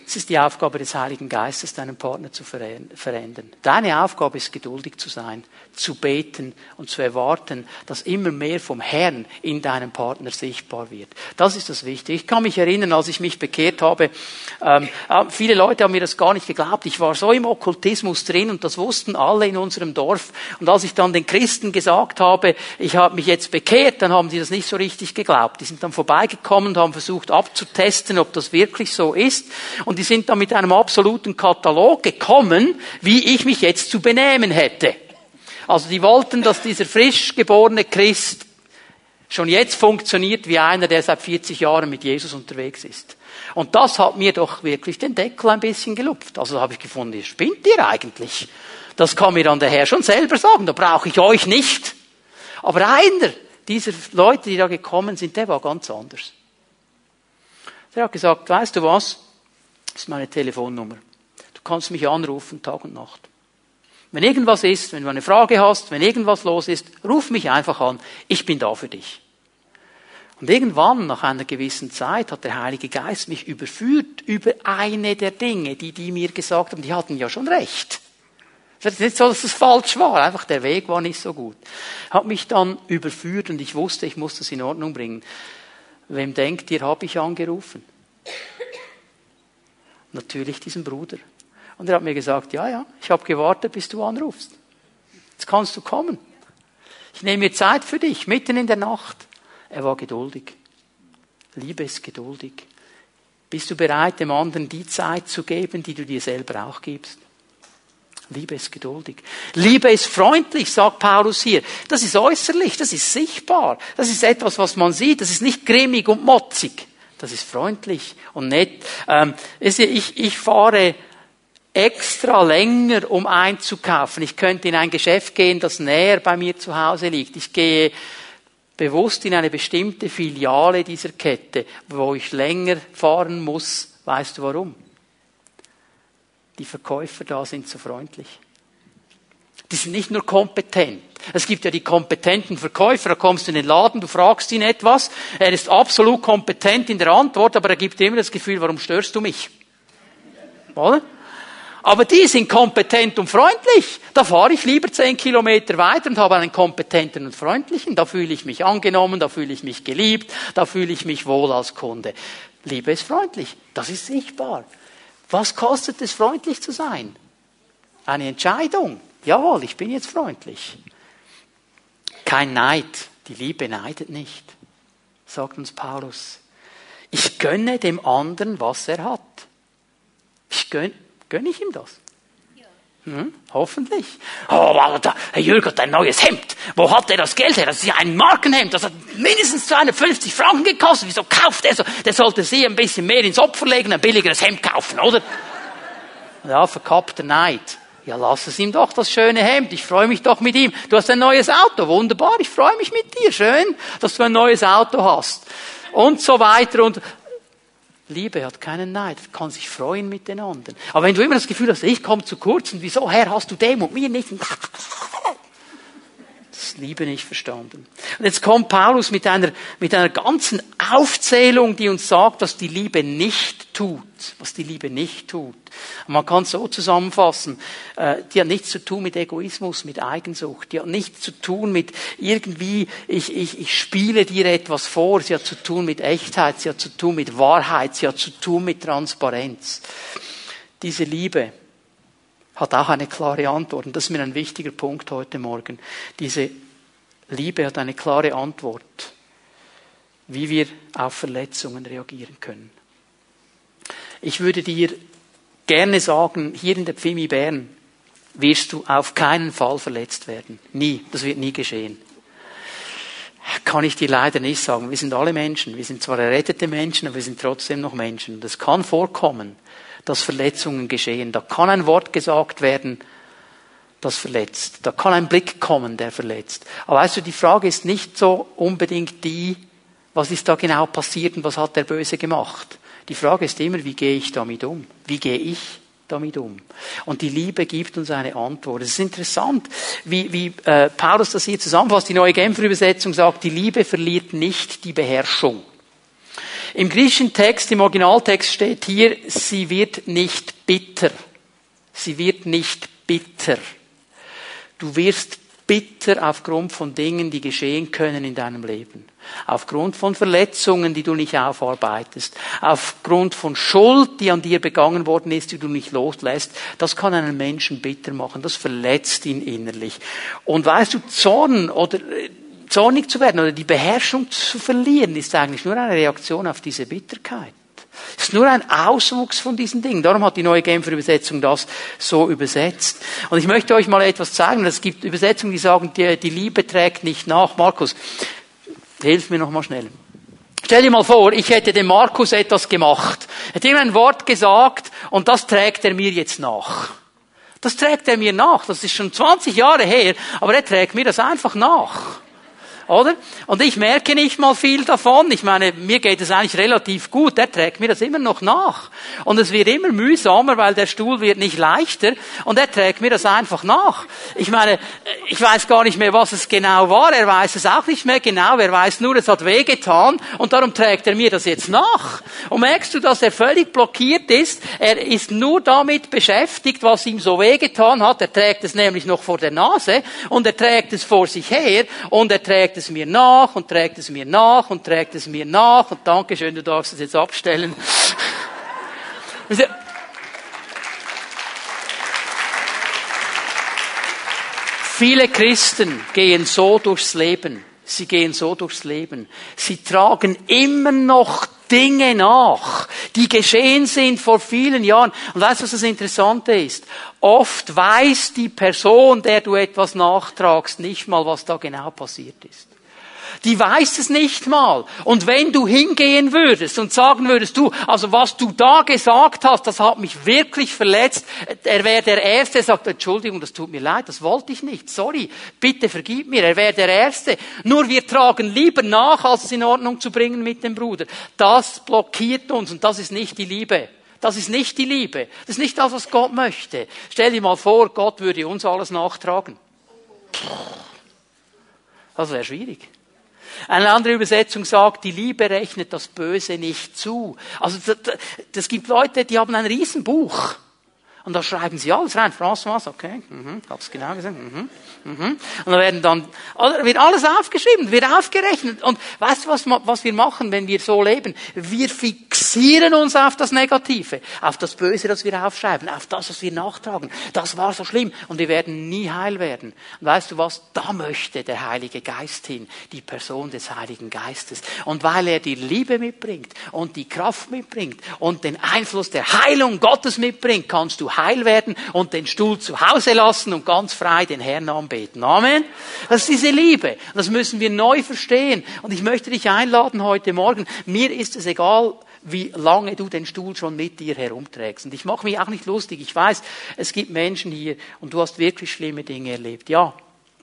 Es ist die Aufgabe des Heiligen Geistes, deinen Partner zu verändern. Deine Aufgabe ist, geduldig zu sein, zu beten und zu erwarten, dass immer mehr vom Herrn in deinem Partner sichtbar wird. Das ist das Wichtige. Ich kann mich erinnern, als ich mich bekehrt habe, ähm, äh, viele Leute haben mir das gar nicht geglaubt. Ich war so im Okkultismus drin und das wussten alle in unserem Dorf. Und als ich dann den Christen gesagt habe, ich habe mich jetzt bekehrt, dann haben sie das nicht so richtig geglaubt. Die sind dann vorbeigekommen und haben versucht abzutesten, ob das wirklich so ist. Und die sind dann mit einem absoluten Katalog gekommen, wie ich mich jetzt zu benehmen hätte. Also die wollten, dass dieser frisch geborene Christ schon jetzt funktioniert wie einer, der seit 40 Jahren mit Jesus unterwegs ist. Und das hat mir doch wirklich den Deckel ein bisschen gelupft. Also da habe ich gefunden, ihr spinnt ihr eigentlich. Das kann mir dann der Herr schon selber sagen, da brauche ich euch nicht. Aber einer dieser Leute, die da gekommen sind, der war ganz anders. Der hat gesagt, weißt du was? Das ist meine Telefonnummer. Du kannst mich anrufen, Tag und Nacht. Wenn irgendwas ist, wenn du eine Frage hast, wenn irgendwas los ist, ruf mich einfach an. Ich bin da für dich. Und irgendwann, nach einer gewissen Zeit, hat der Heilige Geist mich überführt über eine der Dinge, die die mir gesagt haben. Die hatten ja schon recht. Es ist nicht so, dass es falsch war, einfach der Weg war nicht so gut. Hat mich dann überführt und ich wusste, ich muss das in Ordnung bringen. Wem denkt ihr, habe ich angerufen? Natürlich diesen Bruder. Und er hat mir gesagt, ja, ja, ich habe gewartet, bis du anrufst. Jetzt kannst du kommen. Ich nehme mir Zeit für dich, mitten in der Nacht. Er war geduldig. Liebe ist geduldig. Bist du bereit, dem anderen die Zeit zu geben, die du dir selber auch gibst? Liebe ist geduldig. Liebe ist freundlich, sagt Paulus hier. Das ist äußerlich, das ist sichtbar. Das ist etwas, was man sieht. Das ist nicht grimmig und motzig. Das ist freundlich und nett. Ähm, ich, ich fahre extra länger, um einzukaufen. Ich könnte in ein Geschäft gehen, das näher bei mir zu Hause liegt. Ich gehe bewusst in eine bestimmte Filiale dieser Kette, wo ich länger fahren muss. Weißt du warum? Die Verkäufer da sind so freundlich. Die sind nicht nur kompetent. Es gibt ja die kompetenten Verkäufer, da kommst du in den Laden, du fragst ihn etwas, er ist absolut kompetent in der Antwort, aber er gibt immer das Gefühl, warum störst du mich? Oder? Aber die sind kompetent und freundlich. Da fahre ich lieber zehn Kilometer weiter und habe einen kompetenten und freundlichen. Da fühle ich mich angenommen, da fühle ich mich geliebt, da fühle ich mich wohl als Kunde. Liebe ist freundlich. Das ist sichtbar. Was kostet es, freundlich zu sein? Eine Entscheidung. Jawohl, ich bin jetzt freundlich. Kein Neid. Die Liebe neidet nicht, sagt uns Paulus. Ich gönne dem anderen, was er hat. Ich gönne, gönne ich ihm das? Hm, hoffentlich. Oh, Herr Jürgen hat ein neues Hemd. Wo hat er das Geld her? Das ist ja ein Markenhemd. Das hat mindestens 250 Franken gekostet. Wieso kauft er so? Der sollte sie ein bisschen mehr ins Opfer legen, ein billigeres Hemd kaufen, oder? Ja, verkappter Neid. Ja, lass es ihm doch das schöne Hemd. Ich freue mich doch mit ihm. Du hast ein neues Auto. Wunderbar. Ich freue mich mit dir. Schön, dass du ein neues Auto hast. Und so weiter. Und Liebe hat keinen Neid, kann sich freuen mit den anderen. Aber wenn du immer das Gefühl hast, ich komme zu kurz und wieso, Herr, hast du dem und mir nicht? Das Liebe nicht verstanden. Und jetzt kommt Paulus mit einer, mit einer ganzen Aufzählung, die uns sagt, was die Liebe nicht tut. Was die Liebe nicht tut. man kann es so zusammenfassen. Äh, die hat nichts zu tun mit Egoismus, mit Eigensucht. Die hat nichts zu tun mit irgendwie, ich, ich, ich spiele dir etwas vor. Sie hat zu tun mit Echtheit. Sie hat zu tun mit Wahrheit. Sie hat zu tun mit Transparenz. Diese Liebe, hat auch eine klare Antwort. Und das ist mir ein wichtiger Punkt heute Morgen. Diese Liebe hat eine klare Antwort, wie wir auf Verletzungen reagieren können. Ich würde dir gerne sagen, hier in der Pfimi Bern wirst du auf keinen Fall verletzt werden. Nie. Das wird nie geschehen. kann ich dir leider nicht sagen. Wir sind alle Menschen. Wir sind zwar errettete Menschen, aber wir sind trotzdem noch Menschen. Es kann vorkommen, dass Verletzungen geschehen. Da kann ein Wort gesagt werden, das verletzt. Da kann ein Blick kommen, der verletzt. Aber weißt du, die Frage ist nicht so unbedingt die, was ist da genau passiert und was hat der Böse gemacht. Die Frage ist immer, wie gehe ich damit um? Wie gehe ich damit um? Und die Liebe gibt uns eine Antwort. Es ist interessant, wie, wie äh, Paulus das hier zusammenfasst. Die neue Genfer Übersetzung sagt, die Liebe verliert nicht die Beherrschung. Im griechischen Text, im Originaltext steht hier, sie wird nicht bitter. Sie wird nicht bitter. Du wirst bitter aufgrund von Dingen, die geschehen können in deinem Leben. Aufgrund von Verletzungen, die du nicht aufarbeitest. Aufgrund von Schuld, die an dir begangen worden ist, die du nicht loslässt. Das kann einen Menschen bitter machen. Das verletzt ihn innerlich. Und weißt du, Zorn oder äh, zornig zu werden oder die Beherrschung zu verlieren, ist eigentlich nur eine Reaktion auf diese Bitterkeit. Ist nur ein Auswuchs von diesen Dingen. Darum hat die neue Genfer Übersetzung das so übersetzt. Und ich möchte euch mal etwas zeigen. Es gibt Übersetzungen, die sagen, die, die Liebe trägt nicht nach. Markus, hilf mir noch mal schnell. Stell dir mal vor, ich hätte dem Markus etwas gemacht. Hätte ihm ein Wort gesagt und das trägt er mir jetzt nach. Das trägt er mir nach. Das ist schon 20 Jahre her, aber er trägt mir das einfach nach oder? Und ich merke nicht mal viel davon. Ich meine, mir geht es eigentlich relativ gut. Der trägt mir das immer noch nach. Und es wird immer mühsamer, weil der Stuhl wird nicht leichter. Und er trägt mir das einfach nach. Ich meine, ich weiß gar nicht mehr, was es genau war. Er weiß es auch nicht mehr genau. Er weiß nur, es hat wehgetan. Und darum trägt er mir das jetzt nach. Und merkst du, dass er völlig blockiert ist? Er ist nur damit beschäftigt, was ihm so wehgetan hat. Er trägt es nämlich noch vor der Nase. Und er trägt es vor sich her. Und er trägt es mir nach und trägt es mir nach und trägt es mir nach und danke schön, du darfst es jetzt abstellen. Viele Christen gehen so durchs Leben. Sie gehen so durchs Leben. Sie tragen immer noch Dinge nach, die geschehen sind vor vielen Jahren. Und weißt du, was das Interessante ist? Oft weiß die Person, der du etwas nachtragst, nicht mal, was da genau passiert ist. Die weiß es nicht mal. Und wenn du hingehen würdest und sagen würdest, du, also was du da gesagt hast, das hat mich wirklich verletzt, er wäre der Erste, der sagt, Entschuldigung, das tut mir leid, das wollte ich nicht, sorry, bitte vergib mir, er wäre der Erste. Nur wir tragen lieber nach, als es in Ordnung zu bringen mit dem Bruder. Das blockiert uns und das ist nicht die Liebe. Das ist nicht die Liebe. Das ist nicht das, was Gott möchte. Stell dir mal vor, Gott würde uns alles nachtragen. Das wäre schwierig. Eine andere Übersetzung sagt, die Liebe rechnet das Böse nicht zu. Also das gibt Leute, die haben ein Riesenbuch. Und da schreiben sie alles rein. François, okay, mhm, hab's genau gesagt. Mhm, mhm. Und da werden dann, wird alles aufgeschrieben, wird aufgerechnet. Und weißt du, was, was wir machen, wenn wir so leben? Wir fixieren uns auf das Negative, auf das Böse, das wir aufschreiben, auf das, was wir nachtragen. Das war so schlimm. Und wir werden nie heil werden. Und weißt du was? Da möchte der Heilige Geist hin, die Person des Heiligen Geistes. Und weil er die Liebe mitbringt und die Kraft mitbringt und den Einfluss der Heilung Gottes mitbringt, kannst du heil werden und den Stuhl zu Hause lassen und ganz frei den Herrn anbeten. Amen. Das ist diese Liebe. Das müssen wir neu verstehen. Und ich möchte dich einladen heute Morgen. Mir ist es egal, wie lange du den Stuhl schon mit dir herumträgst. Und ich mache mich auch nicht lustig. Ich weiß, es gibt Menschen hier und du hast wirklich schlimme Dinge erlebt. Ja,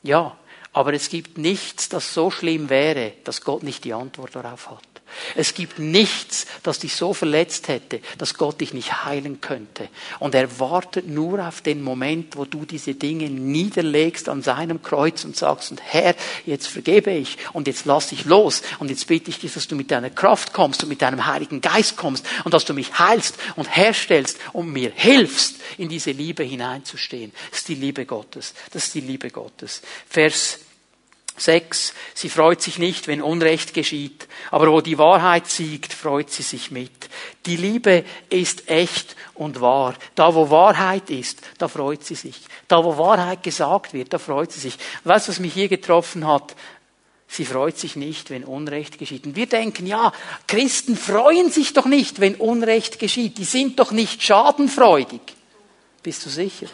ja. Aber es gibt nichts, das so schlimm wäre, dass Gott nicht die Antwort darauf hat. Es gibt nichts, das dich so verletzt hätte, dass Gott dich nicht heilen könnte. Und er wartet nur auf den Moment, wo du diese Dinge niederlegst an seinem Kreuz und sagst, und Herr, jetzt vergebe ich und jetzt lass ich los und jetzt bitte ich dich, dass du mit deiner Kraft kommst und mit deinem Heiligen Geist kommst und dass du mich heilst und herstellst und mir hilfst, in diese Liebe hineinzustehen. Das ist die Liebe Gottes. Das ist die Liebe Gottes. Vers Sechs, sie freut sich nicht, wenn Unrecht geschieht, aber wo die Wahrheit siegt, freut sie sich mit. Die Liebe ist echt und wahr. Da, wo Wahrheit ist, da freut sie sich. Da, wo Wahrheit gesagt wird, da freut sie sich. Weißt du, was mich hier getroffen hat? Sie freut sich nicht, wenn Unrecht geschieht. Und wir denken, ja, Christen freuen sich doch nicht, wenn Unrecht geschieht. Die sind doch nicht schadenfreudig. Bist du sicher?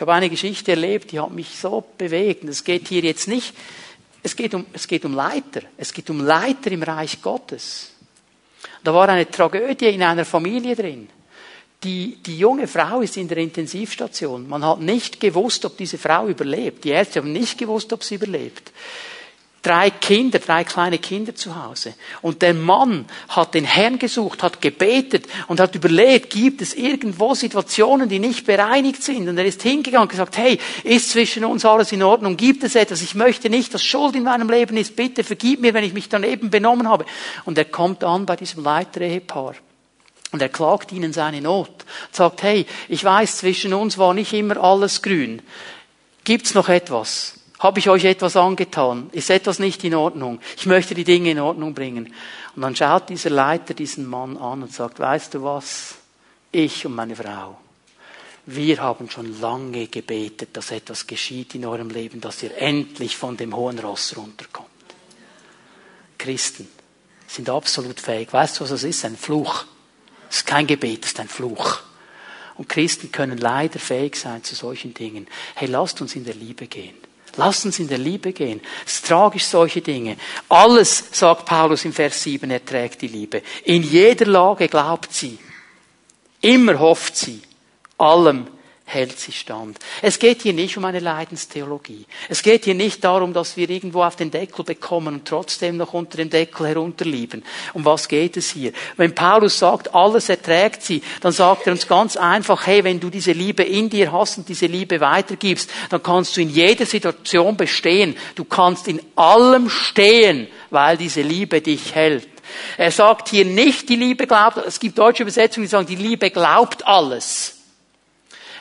Ich habe eine Geschichte erlebt, die hat mich so bewegt. Es geht hier jetzt nicht es geht um, es geht um Leiter. Es geht um Leiter im Reich Gottes. Da war eine Tragödie in einer Familie drin. Die, die junge Frau ist in der Intensivstation. Man hat nicht gewusst, ob diese Frau überlebt. Die Ärzte haben nicht gewusst, ob sie überlebt drei Kinder, drei kleine Kinder zu Hause. Und der Mann hat den Herrn gesucht, hat gebetet und hat überlegt, gibt es irgendwo Situationen, die nicht bereinigt sind? Und er ist hingegangen und gesagt, hey, ist zwischen uns alles in Ordnung? Gibt es etwas? Ich möchte nicht, dass Schuld in meinem Leben ist. Bitte vergib mir, wenn ich mich daneben benommen habe. Und er kommt an bei diesem Leiterehepaar. Und er klagt ihnen seine Not. Sagt, hey, ich weiß, zwischen uns war nicht immer alles grün. Gibt's noch etwas? Habe ich euch etwas angetan? Ist etwas nicht in Ordnung? Ich möchte die Dinge in Ordnung bringen. Und dann schaut dieser Leiter diesen Mann an und sagt, weißt du was? Ich und meine Frau, wir haben schon lange gebetet, dass etwas geschieht in eurem Leben, dass ihr endlich von dem hohen Ross runterkommt. Christen sind absolut fähig. Weißt du, was das ist? Ein Fluch. Es ist kein Gebet, es ist ein Fluch. Und Christen können leider fähig sein zu solchen Dingen. Hey, lasst uns in der Liebe gehen. Lass uns in der Liebe gehen. Es ist tragisch, solche Dinge. Alles, sagt Paulus im Vers 7, erträgt die Liebe. In jeder Lage glaubt sie. Immer hofft sie. Allem hält sie stand. Es geht hier nicht um eine Leidenstheologie. Es geht hier nicht darum, dass wir irgendwo auf den Deckel bekommen und trotzdem noch unter dem Deckel herunterlieben. Um was geht es hier? Wenn Paulus sagt, alles erträgt sie, dann sagt er uns ganz einfach, hey, wenn du diese Liebe in dir hast und diese Liebe weitergibst, dann kannst du in jeder Situation bestehen. Du kannst in allem stehen, weil diese Liebe dich hält. Er sagt hier nicht, die Liebe glaubt, es gibt deutsche Übersetzungen, die sagen, die Liebe glaubt alles.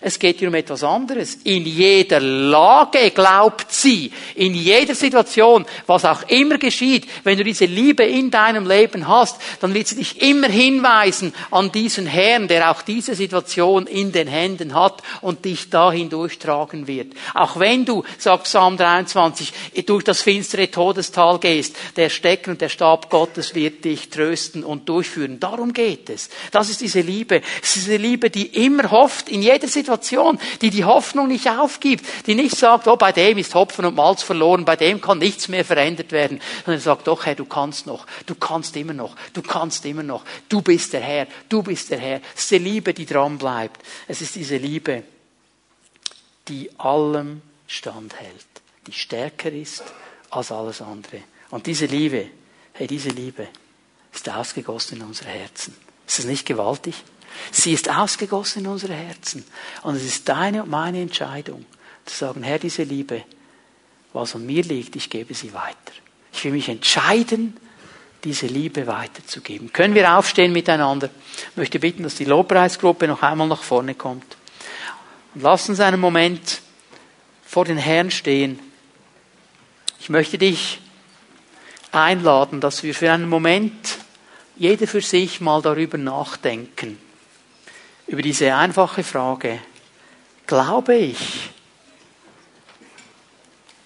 Es geht hier um etwas anderes. In jeder Lage glaubt sie. In jeder Situation, was auch immer geschieht, wenn du diese Liebe in deinem Leben hast, dann wird sie dich immer hinweisen an diesen Herrn, der auch diese Situation in den Händen hat und dich dahin durchtragen wird. Auch wenn du, sagt Psalm 23, durch das finstere Todestal gehst, der Stecken und der Stab Gottes wird dich trösten und durchführen. Darum geht es. Das ist diese Liebe. Es ist diese Liebe, die immer hofft, in jeder Situation, Situation, die die Hoffnung nicht aufgibt, die nicht sagt, oh, bei dem ist Hopfen und Malz verloren, bei dem kann nichts mehr verändert werden, sondern sagt, doch, Herr, du kannst noch, du kannst immer noch, du kannst immer noch, du bist der Herr, du bist der Herr. Es ist die Liebe, die dran bleibt. Es ist diese Liebe, die allem standhält, die stärker ist als alles andere. Und diese Liebe, hey, diese Liebe ist ausgegossen in unsere Herzen. Ist das nicht gewaltig? Sie ist ausgegossen in unsere Herzen. Und es ist deine und meine Entscheidung, zu sagen, Herr, diese Liebe, was an mir liegt, ich gebe sie weiter. Ich will mich entscheiden, diese Liebe weiterzugeben. Können wir aufstehen miteinander? Ich möchte bitten, dass die Lobpreisgruppe noch einmal nach vorne kommt. Und lass uns einen Moment vor den Herrn stehen. Ich möchte dich einladen, dass wir für einen Moment jeder für sich mal darüber nachdenken über diese einfache Frage, glaube ich,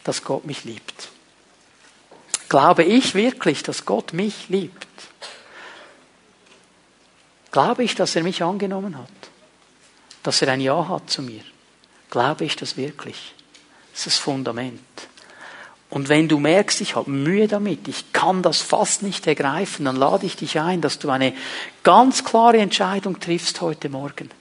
dass Gott mich liebt? Glaube ich wirklich, dass Gott mich liebt? Glaube ich, dass er mich angenommen hat? Dass er ein Ja hat zu mir? Glaube ich das wirklich? Das ist das Fundament. Und wenn du merkst, ich habe Mühe damit, ich kann das fast nicht ergreifen, dann lade ich dich ein, dass du eine ganz klare Entscheidung triffst heute Morgen.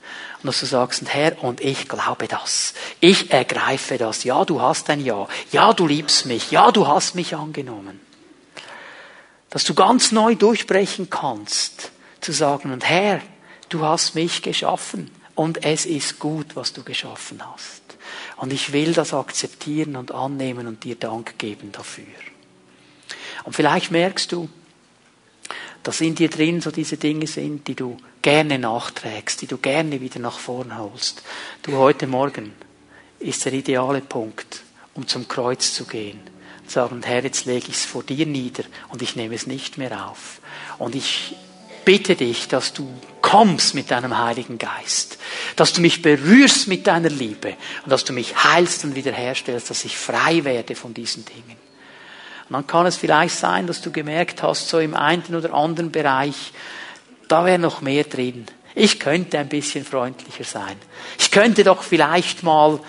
Und dass du sagst, Herr, und ich glaube das. Ich ergreife das. Ja, du hast ein Ja. Ja, du liebst mich. Ja, du hast mich angenommen. Dass du ganz neu durchbrechen kannst, zu sagen, und Herr, du hast mich geschaffen und es ist gut, was du geschaffen hast. Und ich will das akzeptieren und annehmen und dir Dank geben dafür. Und vielleicht merkst du, dass in dir drin so diese Dinge sind, die du gerne nachträgst, die du gerne wieder nach vorn holst. Du, heute Morgen ist der ideale Punkt, um zum Kreuz zu gehen. Sagen, Herr, jetzt lege ich es vor dir nieder und ich nehme es nicht mehr auf. Und ich bitte dich, dass du kommst mit deinem Heiligen Geist, dass du mich berührst mit deiner Liebe und dass du mich heilst und wiederherstellst, dass ich frei werde von diesen Dingen. Und dann kann es vielleicht sein, dass du gemerkt hast, so im einen oder anderen Bereich, da wäre noch mehr drin. Ich könnte ein bisschen freundlicher sein. Ich könnte doch vielleicht mal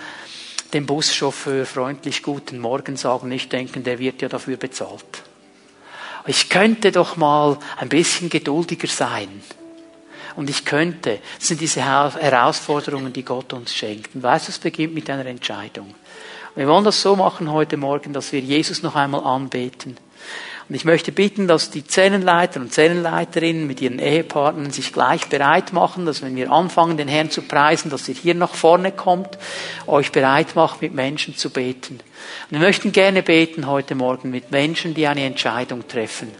dem Buschauffeur freundlich guten Morgen sagen, nicht denken, der wird ja dafür bezahlt. Ich könnte doch mal ein bisschen geduldiger sein. Und ich könnte. Sind diese Herausforderungen, die Gott uns schenkt. Und weißt du, es beginnt mit einer Entscheidung. Wir wollen das so machen heute Morgen, dass wir Jesus noch einmal anbeten. Und ich möchte bitten, dass die Zellenleiter und Zellenleiterinnen mit ihren Ehepartnern sich gleich bereit machen, dass wenn wir anfangen, den Herrn zu preisen, dass ihr hier nach vorne kommt, euch bereit macht, mit Menschen zu beten. Und wir möchten gerne beten heute Morgen mit Menschen, die eine Entscheidung treffen.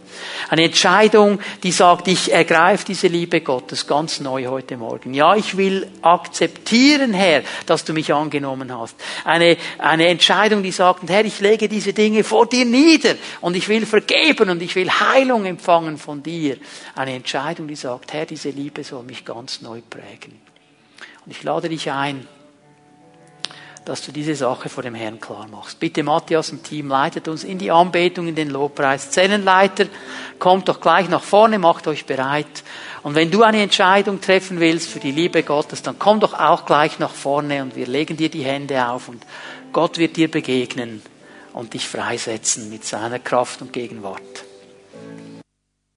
Eine Entscheidung, die sagt, ich ergreife diese Liebe Gottes ganz neu heute Morgen. Ja, ich will akzeptieren, Herr, dass du mich angenommen hast. Eine, eine Entscheidung, die sagt, Herr, ich lege diese Dinge vor dir nieder und ich will vergeben und ich will Heilung empfangen von dir. Eine Entscheidung, die sagt, Herr, diese Liebe soll mich ganz neu prägen. Und ich lade dich ein, dass du diese Sache vor dem Herrn klar machst. Bitte Matthias und Team leitet uns in die Anbetung, in den Lobpreis. Zellenleiter, kommt doch gleich nach vorne, macht euch bereit. Und wenn du eine Entscheidung treffen willst für die Liebe Gottes, dann komm doch auch gleich nach vorne und wir legen dir die Hände auf und Gott wird dir begegnen und dich freisetzen mit seiner Kraft und Gegenwart.